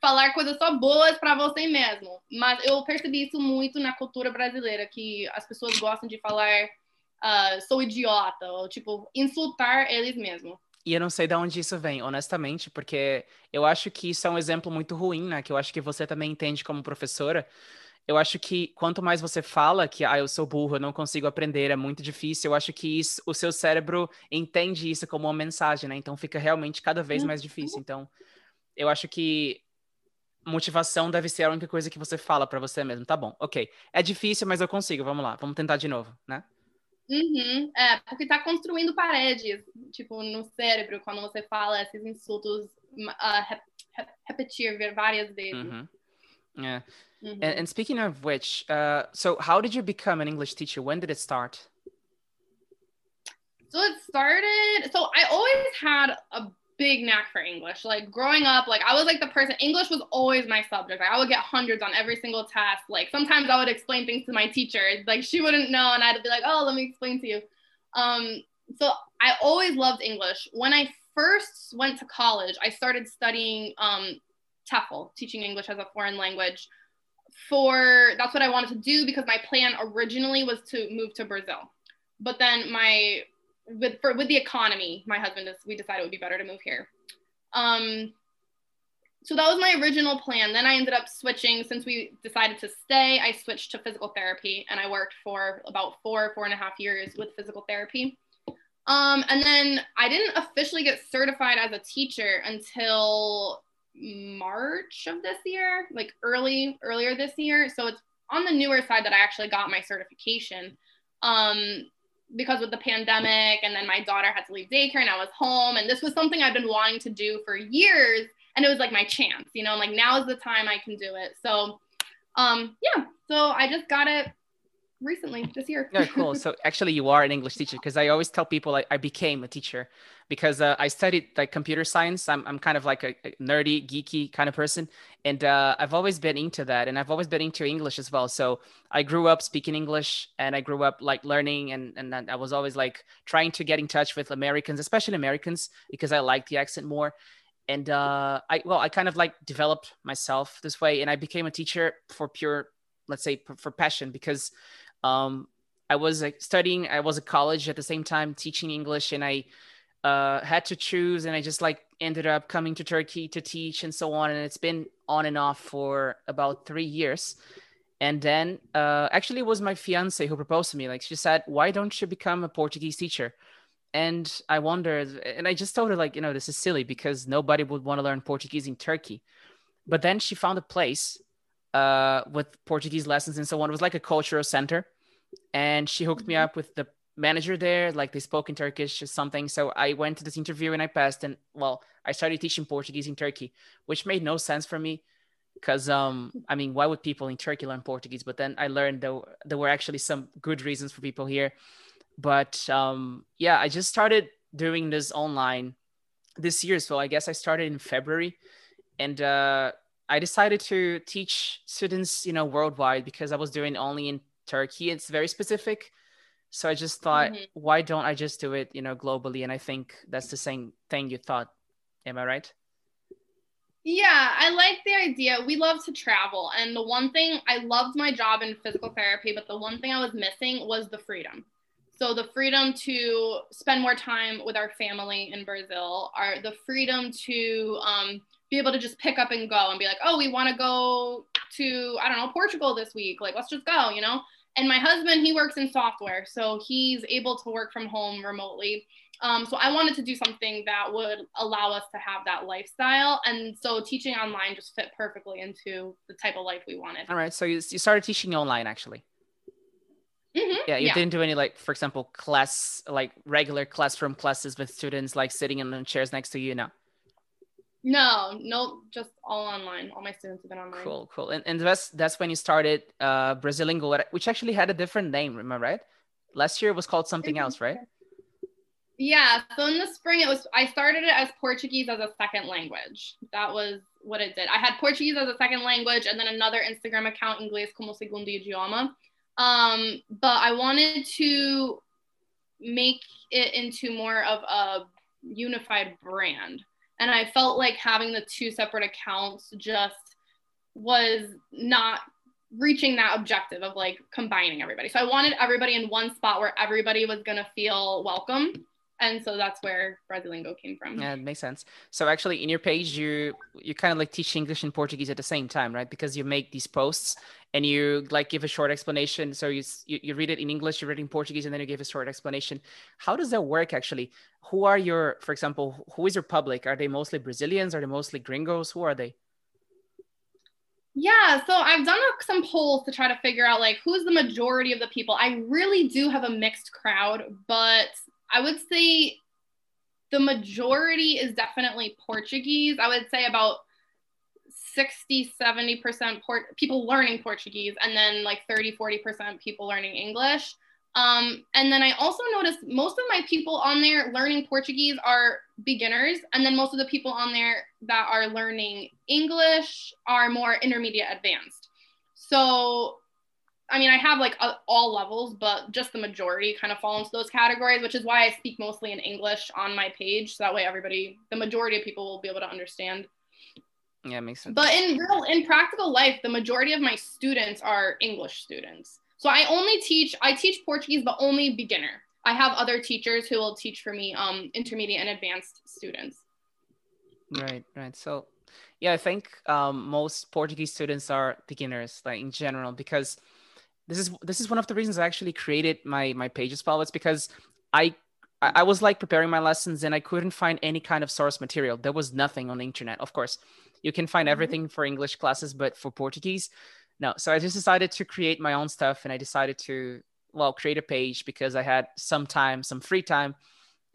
falar coisas só boas para você mesmo. Mas eu percebi isso muito na cultura brasileira, que as pessoas gostam de falar, uh, sou idiota, ou tipo, insultar eles mesmos. E eu não sei de onde isso vem, honestamente, porque eu acho que isso é um exemplo muito ruim, né? Que eu acho que você também entende como professora. Eu acho que quanto mais você fala que, ah, eu sou burro, eu não consigo aprender, é muito difícil, eu acho que isso, o seu cérebro entende isso como uma mensagem, né? Então fica realmente cada vez mais difícil. Uhum. Então, eu acho que motivação deve ser a única coisa que você fala para você mesmo. Tá bom, ok. É difícil, mas eu consigo, vamos lá, vamos tentar de novo, né? Uhum, é, porque tá construindo paredes, tipo, no cérebro, quando você fala esses insultos, uh, rep repetir várias vezes. Uhum. Yeah. Mm-hmm. And, and, speaking of which, uh, so how did you become an English teacher? When did it start? So it started. So I always had a big knack for English. Like growing up, like I was like the person, English was always my subject. Like I would get hundreds on every single test. Like sometimes I would explain things to my teacher. Like she wouldn't know and I'd be like, oh, let me explain to you. Um, so I always loved English. When I first went to college, I started studying um, TEFL, teaching English as a foreign language. For that's what I wanted to do because my plan originally was to move to Brazil. But then my with for with the economy, my husband is we decided it would be better to move here. Um, so that was my original plan. Then I ended up switching since we decided to stay. I switched to physical therapy and I worked for about four, four and a half years with physical therapy. Um, and then I didn't officially get certified as a teacher until March of this year, like early, earlier this year. So it's on the newer side that I actually got my certification. Um, because with the pandemic and then my daughter had to leave daycare and I was home and this was something I've been wanting to do for years and it was like my chance, you know, like now is the time I can do it. So um yeah, so I just got it recently this year. yeah, cool. So (laughs) actually, you are an English teacher because I always tell people I, I became a teacher because uh, I studied like computer science. I'm, I'm kind of like a, a nerdy, geeky kind of person. And uh, I've always been into that. And I've always been into English as well. So I grew up speaking English and I grew up like learning. And, and I was always like trying to get in touch with Americans, especially Americans, because I like the accent more. And uh, I, well, I kind of like developed myself this way. And I became a teacher for pure, let's say, for passion because um, I was like, studying, I was at college at the same time teaching English. And I, uh, had to choose and I just like ended up coming to Turkey to teach and so on. And it's been on and off for about three years. And then uh, actually, it was my fiance who proposed to me. Like, she said, Why don't you become a Portuguese teacher? And I wondered, and I just told her, like, you know, this is silly because nobody would want to learn Portuguese in Turkey. But then she found a place uh, with Portuguese lessons and so on. It was like a cultural center. And she hooked me mm-hmm. up with the manager there like they spoke in turkish or something so i went to this interview and i passed and well i started teaching portuguese in turkey which made no sense for me because um i mean why would people in turkey learn portuguese but then i learned there, there were actually some good reasons for people here but um yeah i just started doing this online this year so i guess i started in february and uh i decided to teach students you know worldwide because i was doing only in turkey it's very specific so I just thought, mm-hmm. why don't I just do it, you know, globally? And I think that's the same thing you thought. Am I right? Yeah, I like the idea. We love to travel. And the one thing I loved my job in physical therapy, but the one thing I was missing was the freedom. So the freedom to spend more time with our family in Brazil, our the freedom to um, be able to just pick up and go and be like, oh, we want to go to I don't know Portugal this week. Like, let's just go, you know and my husband he works in software so he's able to work from home remotely um, so i wanted to do something that would allow us to have that lifestyle and so teaching online just fit perfectly into the type of life we wanted all right so you, you started teaching online actually mm-hmm. yeah you yeah. didn't do any like for example class like regular classroom classes with students like sitting in the chairs next to you now no, no, just all online. All my students have been online. Cool, cool. And, and that's that's when you started uh Brasilingo, which actually had a different name, am I right? Last year it was called something else, right? Yeah. So in the spring it was I started it as Portuguese as a second language. That was what it did. I had Portuguese as a second language and then another Instagram account, Inglês como segundo idioma. Um, but I wanted to make it into more of a unified brand and I felt like having the two separate accounts just was not reaching that objective of like combining everybody. So I wanted everybody in one spot where everybody was going to feel welcome. And so that's where Brasilingo came from. Yeah, it makes sense. So actually in your page, you you kind of like teach English and Portuguese at the same time, right? Because you make these posts and you like give a short explanation. So you, you, you read it in English, you read it in Portuguese, and then you give a short explanation. How does that work actually? Who are your, for example, who is your public? Are they mostly Brazilians? Are they mostly gringos? Who are they? Yeah, so I've done some polls to try to figure out like who's the majority of the people. I really do have a mixed crowd, but I would say the majority is definitely Portuguese. I would say about 60 70% port- people learning portuguese and then like 30 40% people learning english um, and then i also noticed most of my people on there learning portuguese are beginners and then most of the people on there that are learning english are more intermediate advanced so i mean i have like a, all levels but just the majority kind of fall into those categories which is why i speak mostly in english on my page so that way everybody the majority of people will be able to understand yeah, makes sense. But in real, in practical life, the majority of my students are English students. So I only teach, I teach Portuguese, but only beginner. I have other teachers who will teach for me um, intermediate and advanced students. Right, right. So, yeah, I think um, most Portuguese students are beginners, like in general, because this is this is one of the reasons I actually created my my pages well. It's because I I was like preparing my lessons and I couldn't find any kind of source material. There was nothing on the internet. Of course, you can find mm-hmm. everything for English classes, but for Portuguese, no. So I just decided to create my own stuff and I decided to, well, create a page because I had some time, some free time.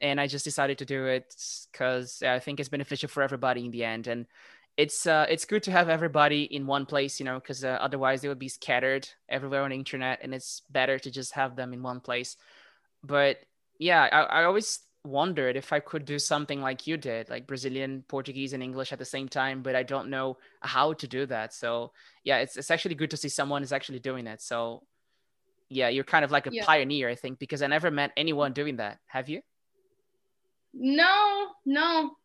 And I just decided to do it because I think it's beneficial for everybody in the end. And it's uh, it's good to have everybody in one place, you know, because uh, otherwise they would be scattered everywhere on the internet, and it's better to just have them in one place. But yeah, I, I always wondered if I could do something like you did, like Brazilian, Portuguese, and English at the same time, but I don't know how to do that. So yeah, it's it's actually good to see someone is actually doing it. So yeah, you're kind of like a yeah. pioneer, I think, because I never met anyone doing that. Have you? No, no.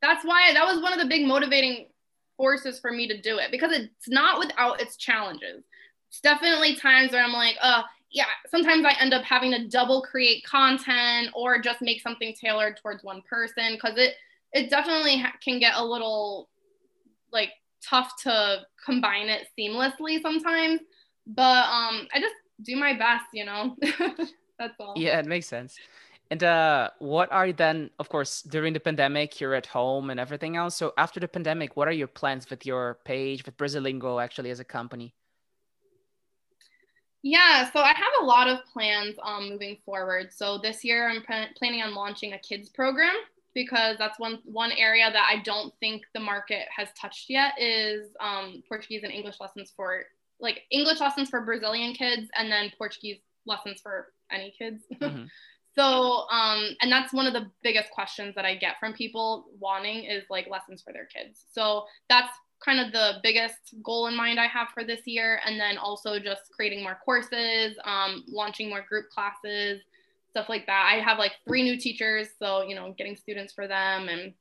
That's why that was one of the big motivating forces for me to do it because it's not without its challenges. It's definitely times where I'm like, uh, yeah, sometimes I end up having to double create content or just make something tailored towards one person because it it definitely can get a little like tough to combine it seamlessly sometimes. But um, I just do my best, you know. (laughs) That's all. Yeah, it makes sense. And uh, what are then, of course, during the pandemic, you're at home and everything else. So after the pandemic, what are your plans with your page, with Brasilingo actually as a company? Yeah, so I have a lot of plans um, moving forward. So this year I'm planning on launching a kids program because that's one one area that I don't think the market has touched yet is um, Portuguese and English lessons for like English lessons for Brazilian kids and then Portuguese lessons for any kids. (laughs) Mm-hmm. So um, and that's one of the biggest questions that I get from people wanting is like lessons for their kids. So that's kind of the biggest goal in mind I have for this year. And then also just creating more courses, um, launching more group classes, stuff like that. I have like three new teachers, so you know, getting students for them and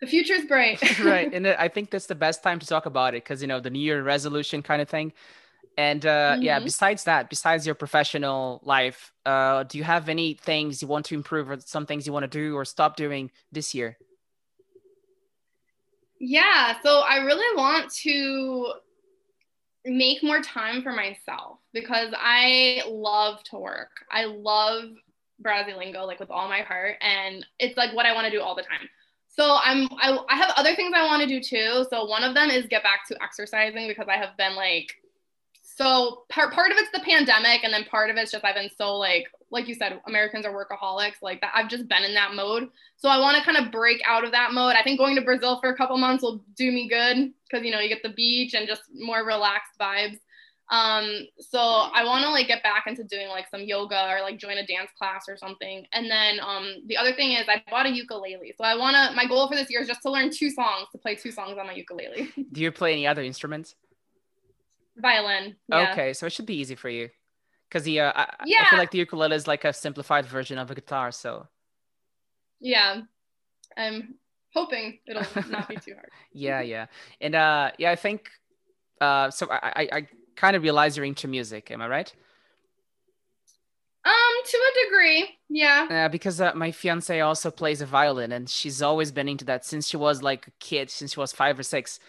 the future is bright. (laughs) right. (laughs) And I think that's the best time to talk about it because you know, the new year resolution kind of thing. And uh, mm-hmm. yeah, besides that, besides your professional life, uh, do you have any things you want to improve or some things you want to do or stop doing this year? Yeah, so I really want to make more time for myself because I love to work. I love Brasilingo like with all my heart and it's like what I want to do all the time. So I'm I, I have other things I want to do too. So one of them is get back to exercising because I have been like so part part of it's the pandemic and then part of it's just I've been so like like you said Americans are workaholics like that I've just been in that mode. So I want to kind of break out of that mode. I think going to Brazil for a couple months will do me good because you know you get the beach and just more relaxed vibes. Um, so I want to like get back into doing like some yoga or like join a dance class or something. And then um, the other thing is I bought a ukulele. So I want to my goal for this year is just to learn two songs to play two songs on my ukulele. (laughs) do you play any other instruments? Violin. Yeah. Okay, so it should be easy for you, because the uh, I, yeah. I feel like the ukulele is like a simplified version of a guitar. So. Yeah, I'm hoping it'll (laughs) not be too hard. yeah, yeah, and uh, yeah, I think uh, so. I, I, I kind of realize you're into music. Am I right? Um, to a degree, yeah. Yeah, because uh, my fiance also plays a violin, and she's always been into that since she was like a kid, since she was five or six.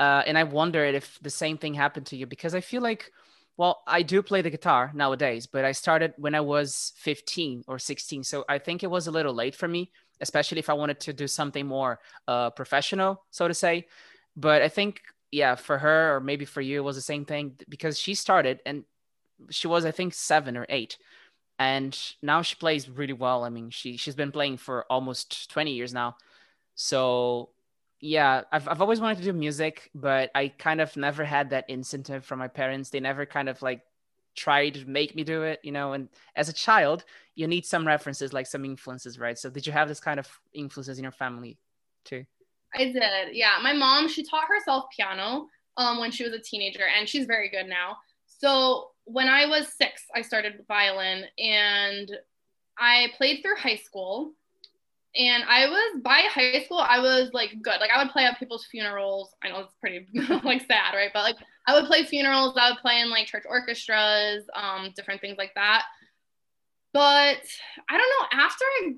Uh, and I wondered if the same thing happened to you because I feel like, well, I do play the guitar nowadays, but I started when I was 15 or 16. So I think it was a little late for me, especially if I wanted to do something more uh, professional, so to say. But I think, yeah, for her or maybe for you, it was the same thing because she started and she was, I think, seven or eight. And now she plays really well. I mean, she she's been playing for almost 20 years now. So yeah I've, I've always wanted to do music but i kind of never had that incentive from my parents. They never kind of like tried to make me do it you know and as a child you need some references like some influences right? So did you have this kind of influences in your family too? I did yeah. My mom she taught herself piano um, when she was a teenager and she's very good now. So when i was six i started violin and i played through high school and I was by high school, I was like good. Like I would play at people's funerals. I know it's pretty (laughs) like sad, right? But like I would play funerals, I would play in like church orchestras, um, different things like that. But I don't know, after I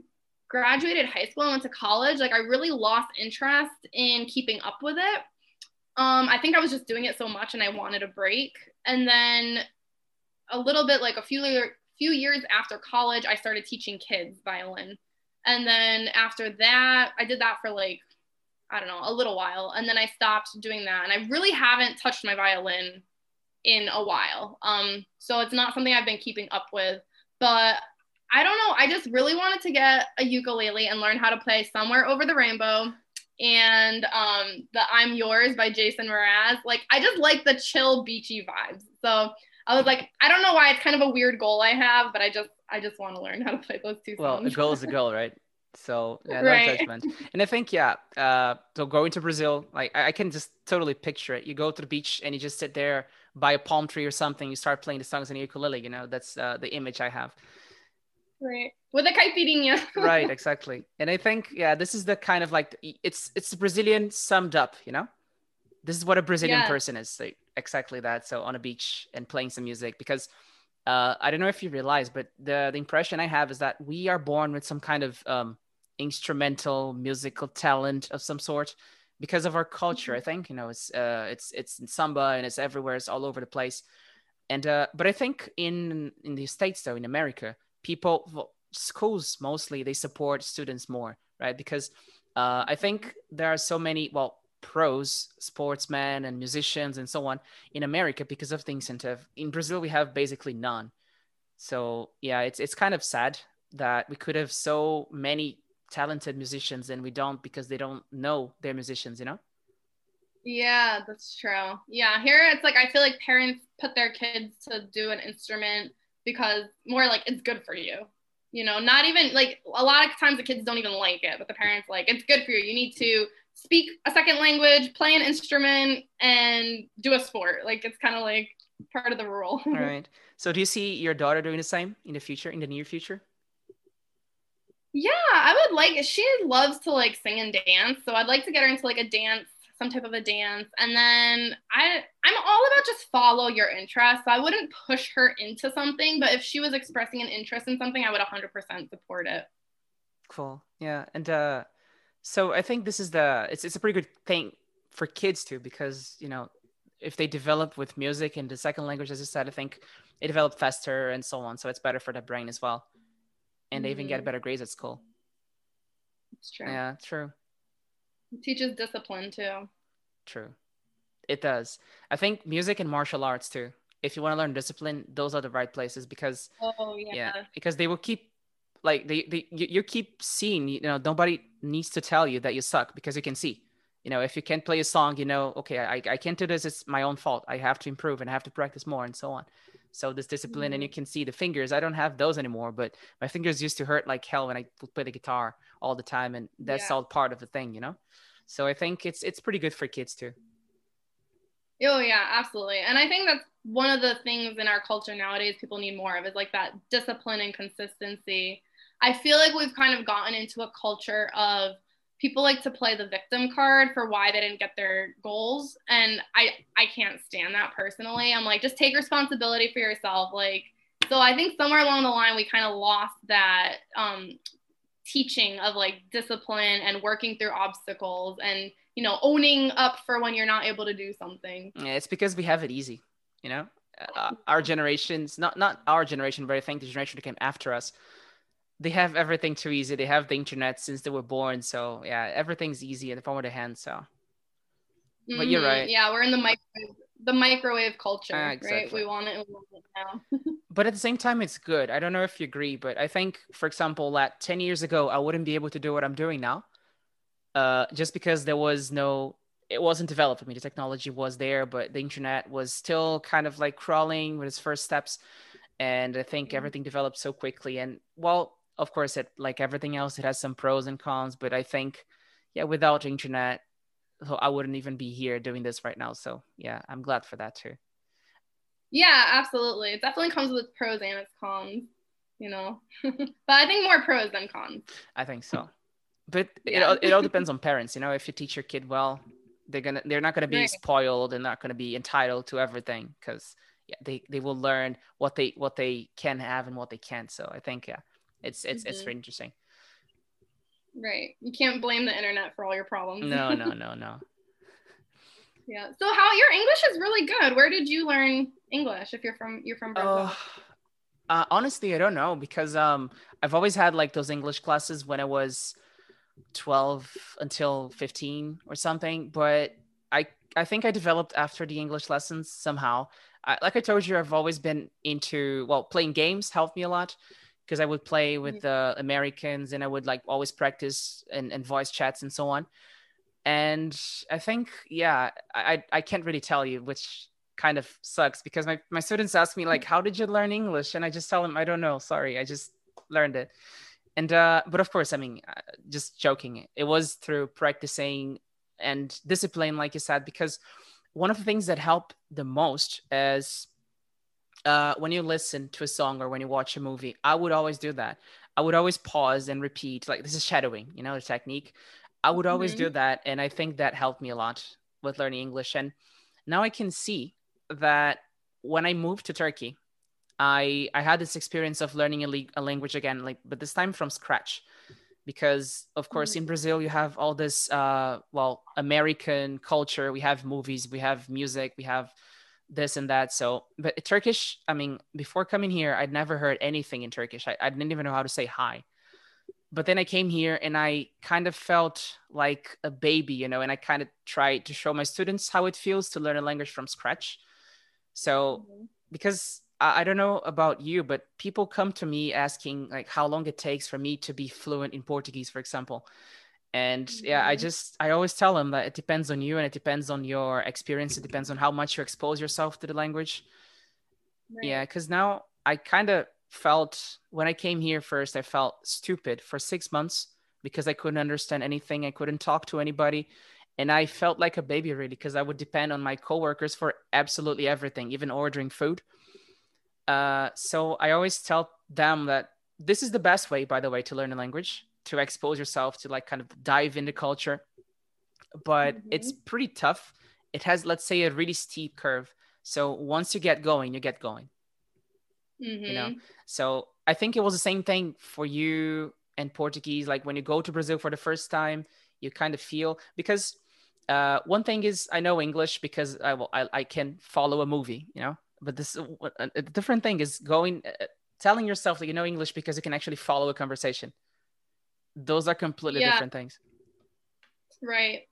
graduated high school and went to college, like I really lost interest in keeping up with it. Um, I think I was just doing it so much and I wanted a break. And then a little bit like a few few years after college, I started teaching kids violin. And then after that, I did that for like, I don't know, a little while. And then I stopped doing that. And I really haven't touched my violin in a while. Um, so it's not something I've been keeping up with. But I don't know. I just really wanted to get a ukulele and learn how to play Somewhere Over the Rainbow. and um, the I'm Yours by Jason Mraz. Like, I just like the chill, beachy vibes. So I was like, I don't know why it's kind of a weird goal I have, but I just I just want to learn how to play those two songs. Well, a goal is a goal, right? So yeah, no Right. judgment. And I think yeah, uh, so going to Brazil, like I, I can just totally picture it. You go to the beach and you just sit there by a palm tree or something. You start playing the songs on the ukulele. You know, that's uh, the image I have. Right. With a caipirinha. (laughs) right exactly and i think yeah this is the kind of like it's it's brazilian summed up you know this is what a brazilian Yeah. person is like, exactly that so on a beach and playing some music because uh, i don't know if you realize but the the impression i have is that we are born with some kind of um, instrumental musical talent of some sort because of our culture. I think you know it's uh, it's it's in samba and it's everywhere it's all over the place. And uh, but i think in in the states though in america people well, schools mostly they support students more right? Because uh, i think there are so many well pros sportsmen and musicians and so on in america because of the incentive in brazil we have basically none so yeah it's it's kind of sad that we could have so many talented musicians and we don't because they don't know they're musicians you know Yeah, that's true. Yeah, here it's like I feel like parents put their kids to do an instrument because more like it's good for you. You know, not even like a lot of times the kids don't even like it, but the parents like it's good for you. You need to speak a second language, play an instrument, and do a sport. Like it's kind of like part of the rule. all (laughs) right so do you see your daughter doing the same in the future in the near future Yeah, I would like she loves to like sing and dance. So I'd like to get her into like a dance, some type of a dance. And then I I'm all about just follow your interest. So I wouldn't push her into something, but if she was expressing an interest in something, I would 100% support it. Cool. Yeah. And uh so I think this is the it's it's a pretty good thing for kids too because, you know, if they develop with music and the second language as i said, I think it develop faster and so on. So it's better for the brain as well. And they even get Mhm. better grades at school. It's true. Yeah, true. It teaches discipline too. True. It does. I think music and martial arts too. If you want to learn discipline, those are the right places because Oh yeah. yeah because they will keep like they, they you, you keep seeing you know nobody needs to tell you that you suck because you can see you know if you can't play a song you know okay i, I can't do this it's my own fault i have to improve and I have to practice more and so on so this discipline and you mm-hmm. can see the fingers i don't have those anymore but my fingers used to hurt like hell when i would play the guitar all the time and that's Yeah. all part of the thing you know so i think it's it's pretty good for kids too Oh yeah, absolutely. And I think that's one of the things in our culture nowadays people need more of is like that discipline and consistency. I feel like we've kind of gotten into a culture of people like to play the victim card for why they didn't get their goals and I I can't stand that personally. I'm like just take responsibility for yourself like so I think somewhere along the line we kind of lost that um teaching of like discipline and working through obstacles and you know owning up for when you're not able to do something Yeah, it's because we have it easy, you know. Uh, our generations, not not our generation, but I think the generation that came after us, they have everything too easy. They have the internet since they were born, so yeah, everything's easy in the palm of the hand. So But you're Mhm. right. yeah we're in the microwave the microwave culture Ah, right we want it, we want it now (laughs) but at the same time it's good i don't know if you agree but i think for example that 10 years ago i wouldn't be able to do what i'm doing now uh, just because there was no it wasn't developed i mean the technology was there but the internet was still kind of like crawling with its first steps and i think Mhm. everything developed so quickly and well of course it like everything else it has some pros and cons but i think yeah without internet so i wouldn't even be here doing this right now so yeah i'm glad for that too yeah absolutely it definitely comes with pros and its cons you know (laughs) but i think more pros than cons I think so. (laughs) But it, Yeah. all, it all (laughs) depends on parents. You know, if you teach your kid well, they're gonna they're not gonna be Right. spoiled. They're not gonna be entitled to everything because yeah, they they will learn what they what they can have and what they can't. So I think yeah, it's it's it's Mhm. very interesting. right you can't blame the internet for all your problems No, no, (laughs) no, no. yeah so how your english is really good where did you learn english if you're from you're from brazil Oh, uh, honestly, I don't know because um I've always had like those English classes when I was 12 until 15 or something, but I I think I developed after the English lessons somehow. I, like I told you, I've always been into well, playing games helped me a lot because I would play with the Americans and I would like always practice and, and voice chats and so on. and I think yeah, I I can't really tell you which kind of sucks because my, my students ask me like how did you learn english? And i just tell them i don't know. Sorry. I just learned it. And uh but of course i mean uh, just joking. It was through practicing and discipline like you said because one of the things that help the most is uh, when you listen to a song or when you watch a movie i would always do that i would always pause and repeat like this is shadowing you know the technique i would always mm-hmm. do that and i think that helped me a lot with learning english and now i can see that when I moved to Turkey, I I had this experience of learning a, le- a language again, like but this time from scratch, because of course mm-hmm. in Brazil you have all this uh, well American culture. We have movies, we have music, we have this and that. So, but Turkish, I mean, before coming here, I'd never heard anything in Turkish. I, I didn't even know how to say hi. But then I came here and I kind of felt like a baby, you know, and I kind of tried to show my students how it feels to learn a language from scratch so mm-hmm. because I, I don't know about you, but people come to me asking like how long it takes for me to be fluent in Portuguese, for example. And yeah, I mm-hmm. just I always tell them that it depends on you and it depends on your experience. It depends on how much you expose yourself to the language. Right. Yeah, because now I kind of felt when I came here first, I felt stupid for six months because I couldn't understand anything. I couldn't talk to anybody and I felt like a baby really because I would depend on my coworkers for absolutely everything, even ordering food. Uh, so I always tell them that this is the best way, by the way, to learn a language, to expose yourself, to like kind of dive into culture. But mm-hmm. it's pretty tough. It has, let's say, a really steep curve. So once you get going, you get going. Mm-hmm. You know. Mm-hmm. So I think it was the same thing for you and Portuguese. Like when you go to Brazil for the first time, you kind of feel because uh, one thing is I know English because I will I, I can follow a movie, you know. But this a, a different thing is going uh, telling yourself that you know English because you can actually follow a conversation. Those are completely yeah. different things. Right.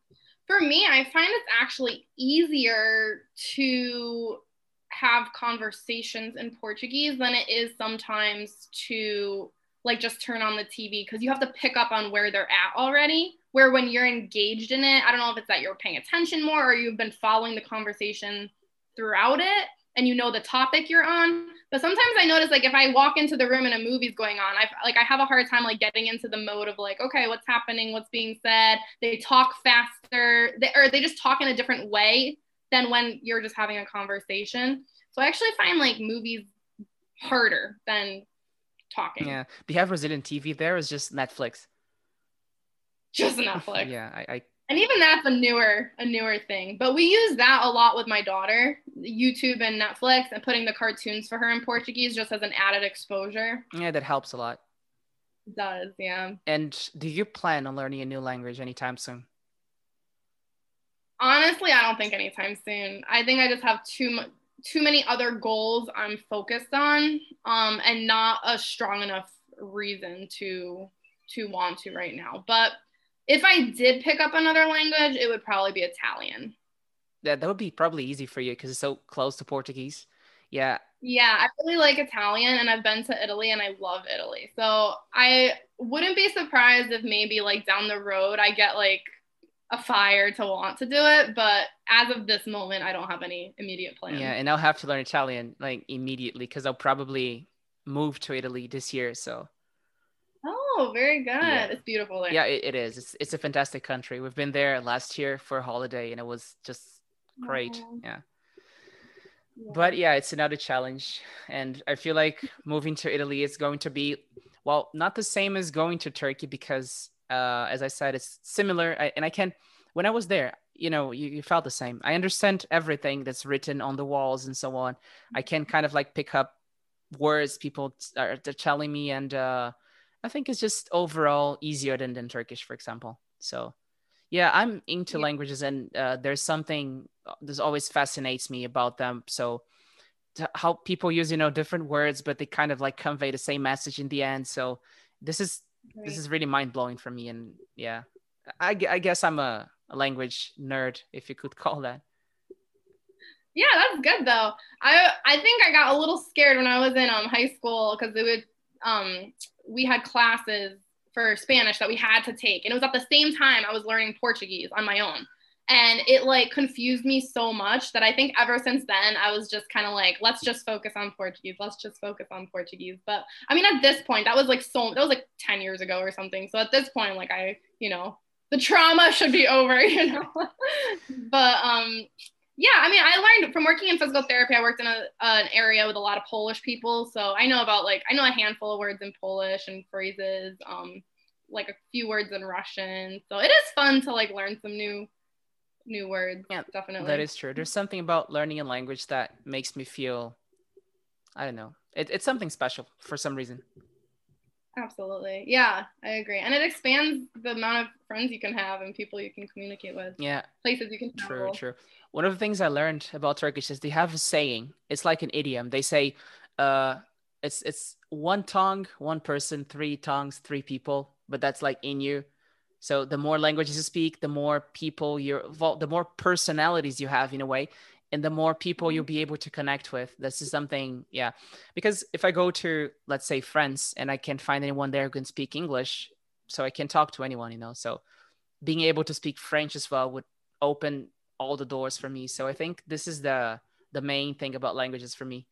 For me, I find it's actually easier to have conversations in Portuguese than it is sometimes to like just turn on the TV because you have to pick up on where they're at already where when you're engaged in it, I don't know if it's that you're paying attention more or you've been following the conversation throughout it and you know the topic you're on. But sometimes I notice like if I walk into the room and a movie's going on, I like I have a hard time like getting into the mode of like, okay, what's happening, what's being said. They talk faster, they, or they just talk in a different way than when you're just having a conversation. So I actually find like movies harder than talking. Yeah. Do you have Brazilian TV there? Is just Netflix? just (laughs) Netflix. yeah, I, I and even that's a newer a newer thing. But we use that a lot with my daughter youtube and netflix and putting the cartoons for her in portuguese just as an added exposure. Yeah that helps a lot. It does yeah. And do you plan on learning a new language anytime soon? Honestly i don't think anytime soon. I think i just have too much too many other goals i'm focused on um, and not a strong enough reason to to want to right now. But if I did pick up another language, it would probably be Italian. Yeah, that would be probably easy for you because it's so close to Portuguese. Yeah. Yeah, I really like Italian and I've been to Italy and I love Italy. So I wouldn't be surprised if maybe like down the road I get like a fire to want to do it. But as of this moment, I don't have any immediate plans. Yeah, and I'll have to learn Italian like immediately because I'll probably move to Italy this year. So Oh, very good. Yeah. It's beautiful there. Yeah, it, it is. It's it's a fantastic country. We've been there last year for a holiday and it was just great. Oh. Yeah. yeah. But yeah, it's another challenge. And I feel like moving to Italy is going to be well, not the same as going to Turkey because uh, as I said, it's similar. I, and I can when I was there, you know, you, you felt the same. I understand everything that's written on the walls and so on. I can kind of like pick up words people are telling me and uh I think it's just overall easier than, than Turkish, for example. So, yeah, I'm into yeah. languages, and uh, there's something uh, that always fascinates me about them. So, how people use you know different words, but they kind of like convey the same message in the end. So, this is right. this is really mind blowing for me, and yeah, I, I guess I'm a, a language nerd, if you could (laughs) call that. Yeah, that's good though. I I think I got a little scared when I was in um high school because it would um we had classes for Spanish that we had to take. And it was at the same time I was learning Portuguese on my own. And it like confused me so much that I think ever since then I was just kind of like, let's just focus on Portuguese. Let's just focus on Portuguese. But I mean, at this point, that was like so, that was like 10 years ago or something. So at this point, like I, you know, the trauma should be over, (laughs) you know. but um, yeah, I mean, I learned from working in physical therapy. I worked in a, an area with a lot of Polish people, so I know about like I know a handful of words in Polish and phrases, um, like a few words in Russian. So it is fun to like learn some new new words. Yeah, definitely. That is true. There's something about learning a language that makes me feel, I don't know, it, it's something special for some reason. Absolutely. Yeah, I agree. And it expands the amount of friends you can have and people you can communicate with. Yeah. Places you can travel. True, true. One of the things I learned about Turkish is they have a saying. It's like an idiom. They say, uh, it's it's one tongue, one person, three tongues, three people. But that's like in you. So the more languages you speak, the more people you're, the more personalities you have in a way, and the more people you'll be able to connect with. This is something, yeah. Because if I go to, let's say, France, and I can't find anyone there who can speak English, so I can talk to anyone, you know. So being able to speak French as well would open all the doors for me. So I think this is the the main thing about languages for me,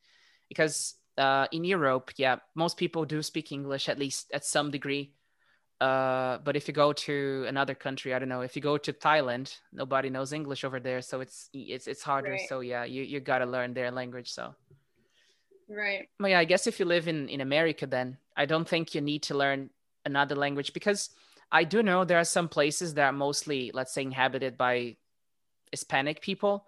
because uh, in Europe, yeah, most people do speak English at least at some degree uh, but if you go to another country, I don't know. If you go to Thailand, nobody knows English over there, so it's it's it's harder. Right. So yeah, you you gotta learn their language. So right. Well, yeah, I guess if you live in in America, then I don't think you need to learn another language because I do know there are some places that are mostly, let's say, inhabited by Hispanic people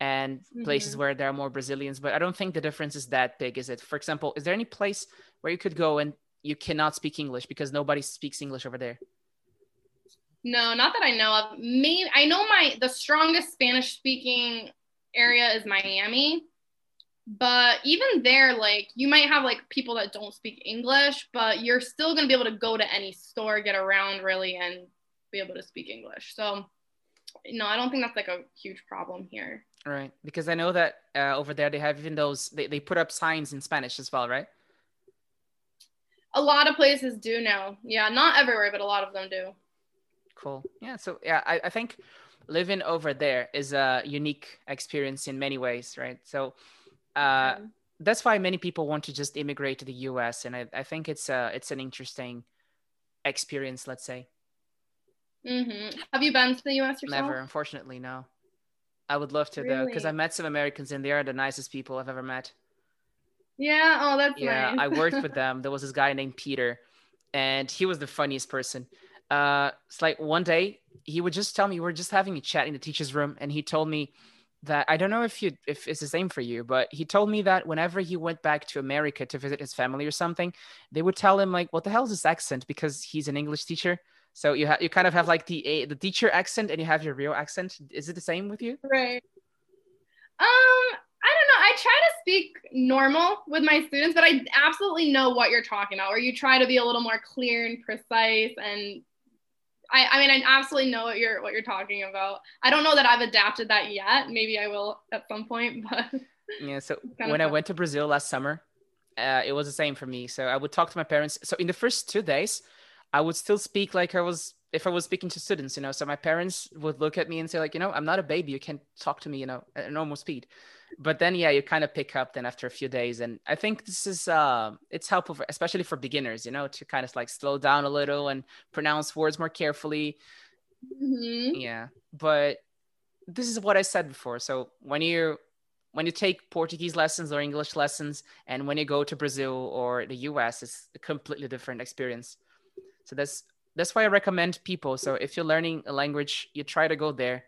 and mm-hmm. places where there are more Brazilians. But I don't think the difference is that big, is it? For example, is there any place where you could go and you cannot speak English because nobody speaks English over there? No, not that I know of. Maybe I know my the strongest Spanish speaking area is Miami. But even there, like you might have like people that don't speak English, but you're still gonna be able to go to any store, get around really, and be able to speak English. So no, I don't think that's like a huge problem here. Right, because I know that uh, over there they have even those they, they put up signs in Spanish as well, right? A lot of places do now. Yeah, not everywhere, but a lot of them do. Cool. Yeah. So yeah, I, I think living over there is a unique experience in many ways, right? So uh, that's why many people want to just immigrate to the U.S. And I, I think it's a it's an interesting experience, let's say. Mm-hmm. Have you been to the U.S. yourself? Never, unfortunately, no. I would love to really? though, because I met some Americans and they are the nicest people I've ever met. Yeah. Oh, that's yeah. Nice. I worked with (laughs) them. There was this guy named Peter, and he was the funniest person. Uh, it's like one day he would just tell me we are just having a chat in the teacher's room, and he told me that I don't know if you if it's the same for you, but he told me that whenever he went back to America to visit his family or something, they would tell him like, "What the hell is this accent?" Because he's an English teacher. So you have you kind of have like the the teacher accent and you have your real accent. Is it the same with you? Right. Um, I don't know. I try to speak normal with my students, but I absolutely know what you're talking about, where you try to be a little more clear and precise. And I, I mean, I absolutely know what you're what you're talking about. I don't know that I've adapted that yet. Maybe I will at some point, (laughs) but yeah. So when I went to Brazil last summer, uh, it was the same for me. So I would talk to my parents. So in the first two days, I would still speak like I was if I was speaking to students, you know. So my parents would look at me and say like, you know, I'm not a baby. You can't talk to me, you know, at normal speed but then yeah you kind of pick up then after a few days and i think this is uh it's helpful for, especially for beginners you know to kind of like slow down a little and pronounce words more carefully. Mm-hmm. yeah but this is what i said before so when you when you take portuguese lessons or english lessons and when you go to brazil or the us it's a completely different experience. So that's that's why i recommend people so if you're learning a language you try to go there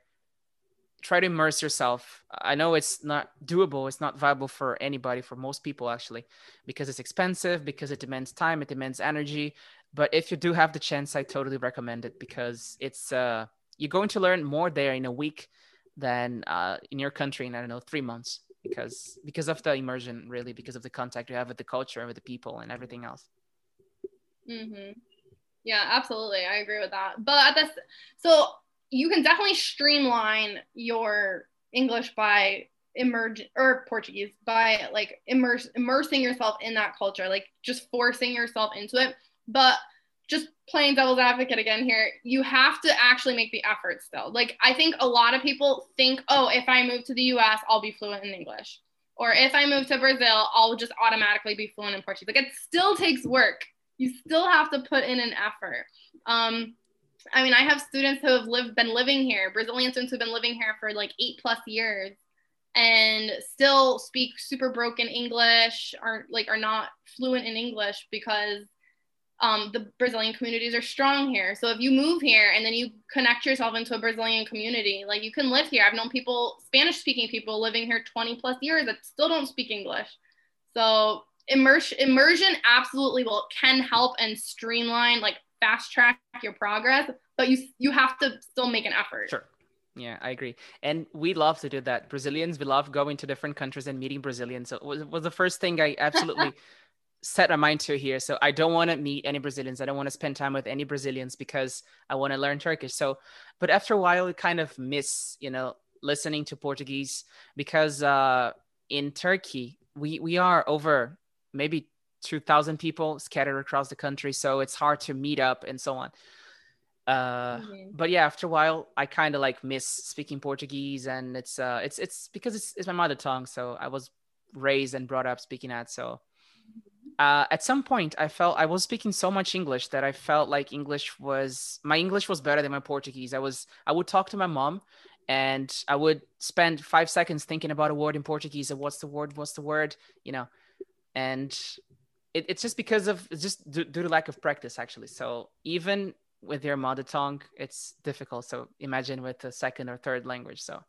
try to immerse yourself. I know it's not doable, it's not viable for anybody, for most people actually, because it's expensive, because it demands time, it demands energy. But if you do have the chance, I totally recommend it because it's uh, you're going to learn more there in a week than uh, in your country in I don't know three months because because of the immersion, really, because of the contact you have with the culture and with the people and everything else. Mm-hmm. Yeah, absolutely, I agree with that. But at this, so you can definitely streamline your English by emerge or Portuguese by like immerse immersing yourself in that culture, like just forcing yourself into it. But just playing devil's advocate again here, you have to actually make the effort still. Like, I think a lot of people think, oh, if I move to the US, I'll be fluent in English. Or if I move to Brazil, I'll just automatically be fluent in Portuguese. Like, it still takes work. You still have to put in an effort. Um, I mean, I have students who have lived, been living here, Brazilian students who've been living here for like eight plus years and still speak super broken English or like are not fluent in English because um, the Brazilian communities are strong here. So if you move here and then you connect yourself into a Brazilian community, like you can live here. I've known people, Spanish speaking people living here 20 plus years that still don't speak English. So immersion, immersion absolutely will can help and streamline, like fast track your progress, but you you have to still make an effort. Sure. Yeah, I agree. And we love to do that. Brazilians, we love going to different countries and meeting Brazilians. So it was, was the first thing I absolutely (laughs) set my mind to here. So I don't want to meet any Brazilians. I don't want to spend time with any Brazilians because I want to learn Turkish. So, but after a while, you kind of miss, you know, listening to Portuguese because uh, in Turkey, we, we are over maybe 2,000 people scattered across the country. So it's hard to meet up and so on. Uh, mm-hmm. but yeah, after a while, I kind of like miss speaking Portuguese, and it's uh, it's it's because it's, it's my mother tongue. So I was raised and brought up speaking that. So uh, at some point i felt i was speaking so much english that i felt like english was my english was better than my portuguese i was i would talk to my mom and i would spend five seconds thinking about a word in portuguese and what's the word what's the word you know and it, it's just because of it's just due, due to lack of practice actually so even with your mother tongue it's difficult so imagine with a second or third language so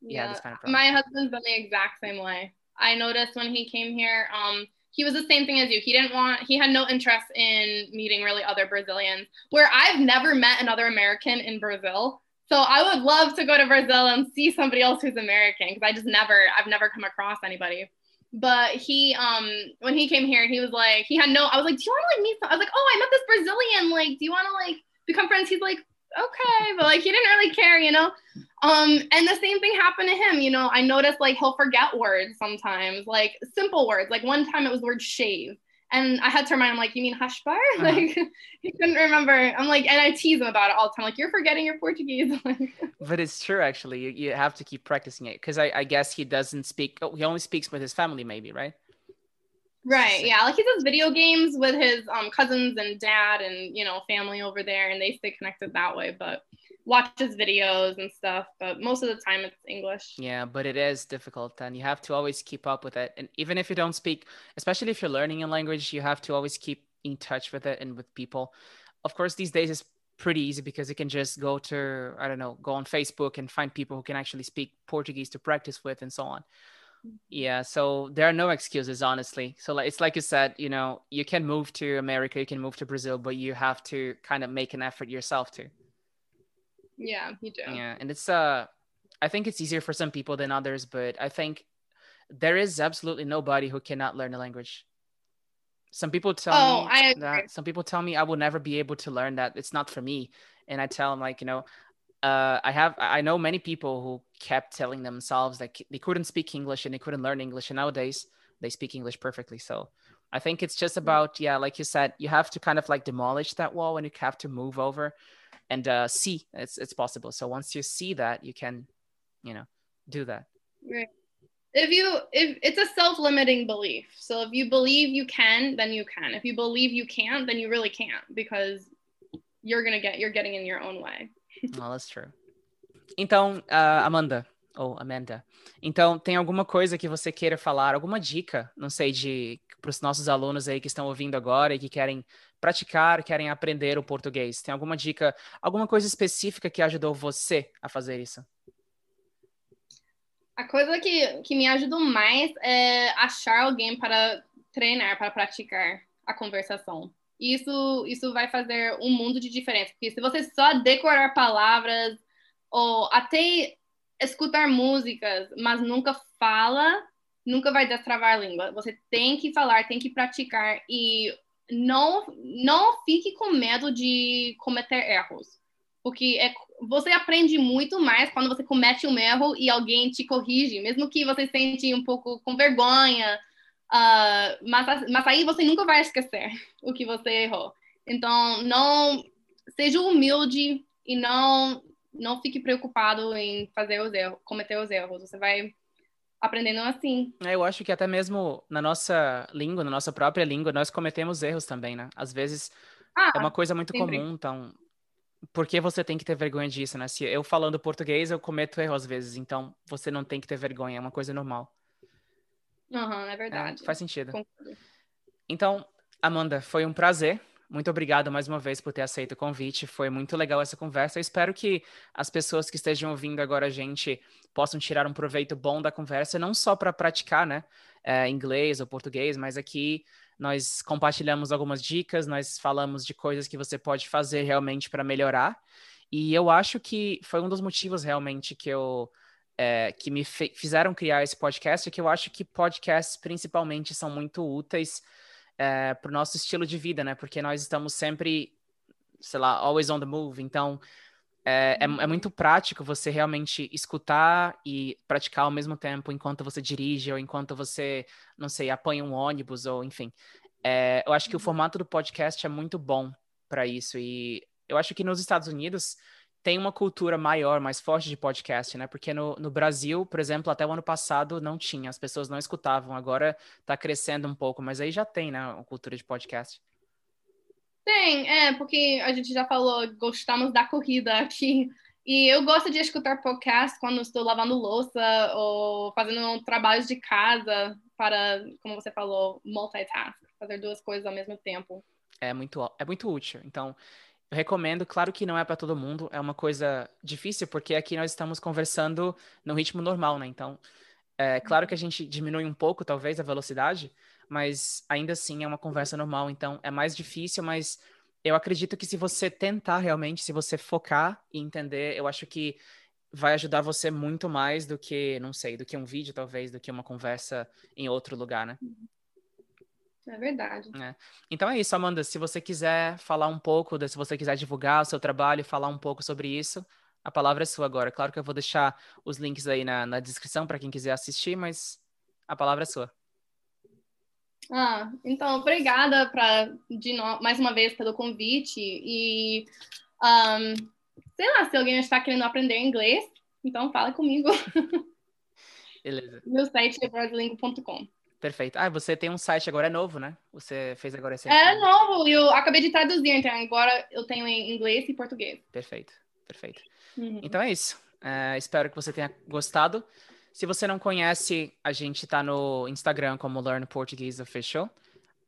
yeah, yeah kind of my husband's been the exact same way i noticed when he came here um he was the same thing as you. He didn't want, he had no interest in meeting really other Brazilians, where I've never met another American in Brazil. So I would love to go to Brazil and see somebody else who's American because I just never, I've never come across anybody. But he, um, when he came here, he was like, he had no, I was like, do you want to like meet? Some? I was like, oh, I met this Brazilian. Like, do you want to like become friends? He's like, okay, but like he didn't really care, you know. Um, and the same thing happened to him. You know, I noticed like he'll forget words sometimes, like simple words. Like one time it was the word shave. And I had to remind him, like, you mean hush bar? (laughs) Uh-huh. Like (laughs) he couldn't remember. I'm like, and I tease him about it all the time. Like, you're forgetting your Portuguese. (laughs) but it's true, actually. You, you have to keep practicing it because I, I guess he doesn't speak. Oh, he only speaks with his family, maybe, right? Right. Yeah. Like he does video games with his um, cousins and dad and you know family over there, and they stay connected that way. But watches videos and stuff, but most of the time it's English. Yeah, but it is difficult and you have to always keep up with it. And even if you don't speak, especially if you're learning a language, you have to always keep in touch with it and with people. Of course, these days it's pretty easy because you can just go to, I don't know, go on Facebook and find people who can actually speak Portuguese to practice with and so on. Mm-hmm. Yeah, so there are no excuses, honestly. So like it's like you said, you know, you can move to America, you can move to Brazil, but you have to kind of make an effort yourself too. Yeah, you do. Yeah, and it's uh, I think it's easier for some people than others, but I think there is absolutely nobody who cannot learn a language. Some people tell oh, me I that some people tell me I will never be able to learn that. It's not for me, and I tell them like you know, uh, I have I know many people who kept telling themselves that they couldn't speak English and they couldn't learn English, and nowadays they speak English perfectly. So I think it's just about yeah, like you said, you have to kind of like demolish that wall and you have to move over and uh, see it's it's possible. So once you see that, you can, you know, do that. Right. If you if it's a self-limiting belief. So if you believe you can, then you can. If you believe you can't, then you really can't because you're gonna get you're getting in your own way. (laughs) well, that's true. Então, uh, Amanda ou Amanda. Então, tem alguma coisa que você queira falar, alguma dica, não sei, de para os nossos alunos aí que estão ouvindo agora e que querem praticar, querem aprender o português? Tem alguma dica, alguma coisa específica que ajudou você a fazer isso? A coisa que, que me ajudou mais é achar alguém para treinar, para praticar a conversação. Isso, isso vai fazer um mundo de diferença. Porque se você só decorar palavras ou até escutar músicas, mas nunca fala, nunca vai destravar a língua. Você tem que falar, tem que praticar e não, não fique com medo de cometer erros, porque é, você aprende muito mais quando você comete um erro e alguém te corrige, mesmo que você sente um pouco com vergonha, uh, mas, mas aí você nunca vai esquecer (laughs) o que você errou. Então, não seja humilde e não não fique preocupado em fazer os erros, cometer os erros. Você vai aprendendo assim. É, eu acho que até mesmo na nossa língua, na nossa própria língua, nós cometemos erros também, né? Às vezes ah, é uma coisa muito sempre. comum, então por que você tem que ter vergonha disso, né? Se eu falando português, eu cometo erro às vezes, então você não tem que ter vergonha, é uma coisa normal. Aham, uhum, é verdade. É, faz sentido. Concordo. Então, Amanda, foi um prazer. Muito obrigado mais uma vez por ter aceito o convite. Foi muito legal essa conversa. Eu espero que as pessoas que estejam ouvindo agora a gente possam tirar um proveito bom da conversa, não só para praticar, né, é, inglês ou português, mas aqui nós compartilhamos algumas dicas, nós falamos de coisas que você pode fazer realmente para melhorar. E eu acho que foi um dos motivos realmente que eu é, que me fizeram criar esse podcast, que eu acho que podcasts principalmente são muito úteis é, para o nosso estilo de vida, né? Porque nós estamos sempre, sei lá, always on the move. Então, é, é, é, muito prático você realmente escutar e praticar ao mesmo tempo enquanto você dirige ou enquanto você, não sei, apanha um ônibus ou enfim. É, eu acho que o formato do podcast é muito bom para isso. E eu acho que nos Estados Unidos tem uma cultura maior, mais forte de podcast, né? Porque no, no Brasil, por exemplo, até o ano passado não tinha, as pessoas não escutavam. Agora está crescendo um pouco, mas aí já tem, né, uma cultura de podcast. Tem, é, porque a gente já falou, gostamos da corrida aqui. E eu gosto de escutar podcast quando estou lavando louça ou fazendo trabalhos de casa para, como você falou, multitask, fazer duas coisas ao mesmo tempo. É muito, é muito útil. Então, recomendo, claro que não é para todo mundo, é uma coisa difícil, porque aqui nós estamos conversando no ritmo normal, né? Então, é claro que a gente diminui um pouco, talvez, a velocidade, mas ainda assim é uma conversa normal, então é mais difícil, mas eu acredito que se você tentar realmente, se você focar e entender, eu acho que vai ajudar você muito mais do que, não sei, do que um vídeo, talvez, do que uma conversa em outro lugar, né? É verdade. É. Então é isso, Amanda. Se você quiser falar um pouco, se você quiser divulgar o seu trabalho e falar um pouco sobre isso, a palavra é sua agora. Claro que eu vou deixar os links aí na, na descrição para quem quiser assistir, mas a palavra é sua. Ah, então, obrigada pra, de no... mais uma vez pelo convite. E, um, sei lá, se alguém está querendo aprender inglês, então fala comigo. (laughs) Beleza. Meu site é brasilingo.com. Perfeito. Ah, você tem um site agora, é novo, né? Você fez agora esse. É novo, eu acabei de traduzir, então agora eu tenho em inglês e português. Perfeito, perfeito. Uhum. Então é isso. É, espero que você tenha gostado. Se você não conhece, a gente está no Instagram como Learn Portuguese Official.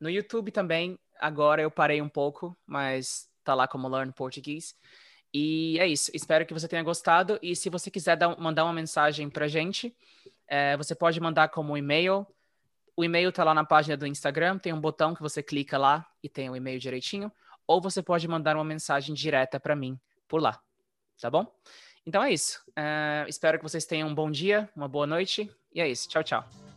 No YouTube também, agora eu parei um pouco, mas tá lá como Learn Portuguese. E é isso. Espero que você tenha gostado. E se você quiser dar, mandar uma mensagem pra gente, é, você pode mandar como e-mail o e-mail está lá na página do Instagram, tem um botão que você clica lá e tem o e-mail direitinho, ou você pode mandar uma mensagem direta para mim por lá, tá bom? Então é isso. Uh, espero que vocês tenham um bom dia, uma boa noite, e é isso. Tchau, tchau.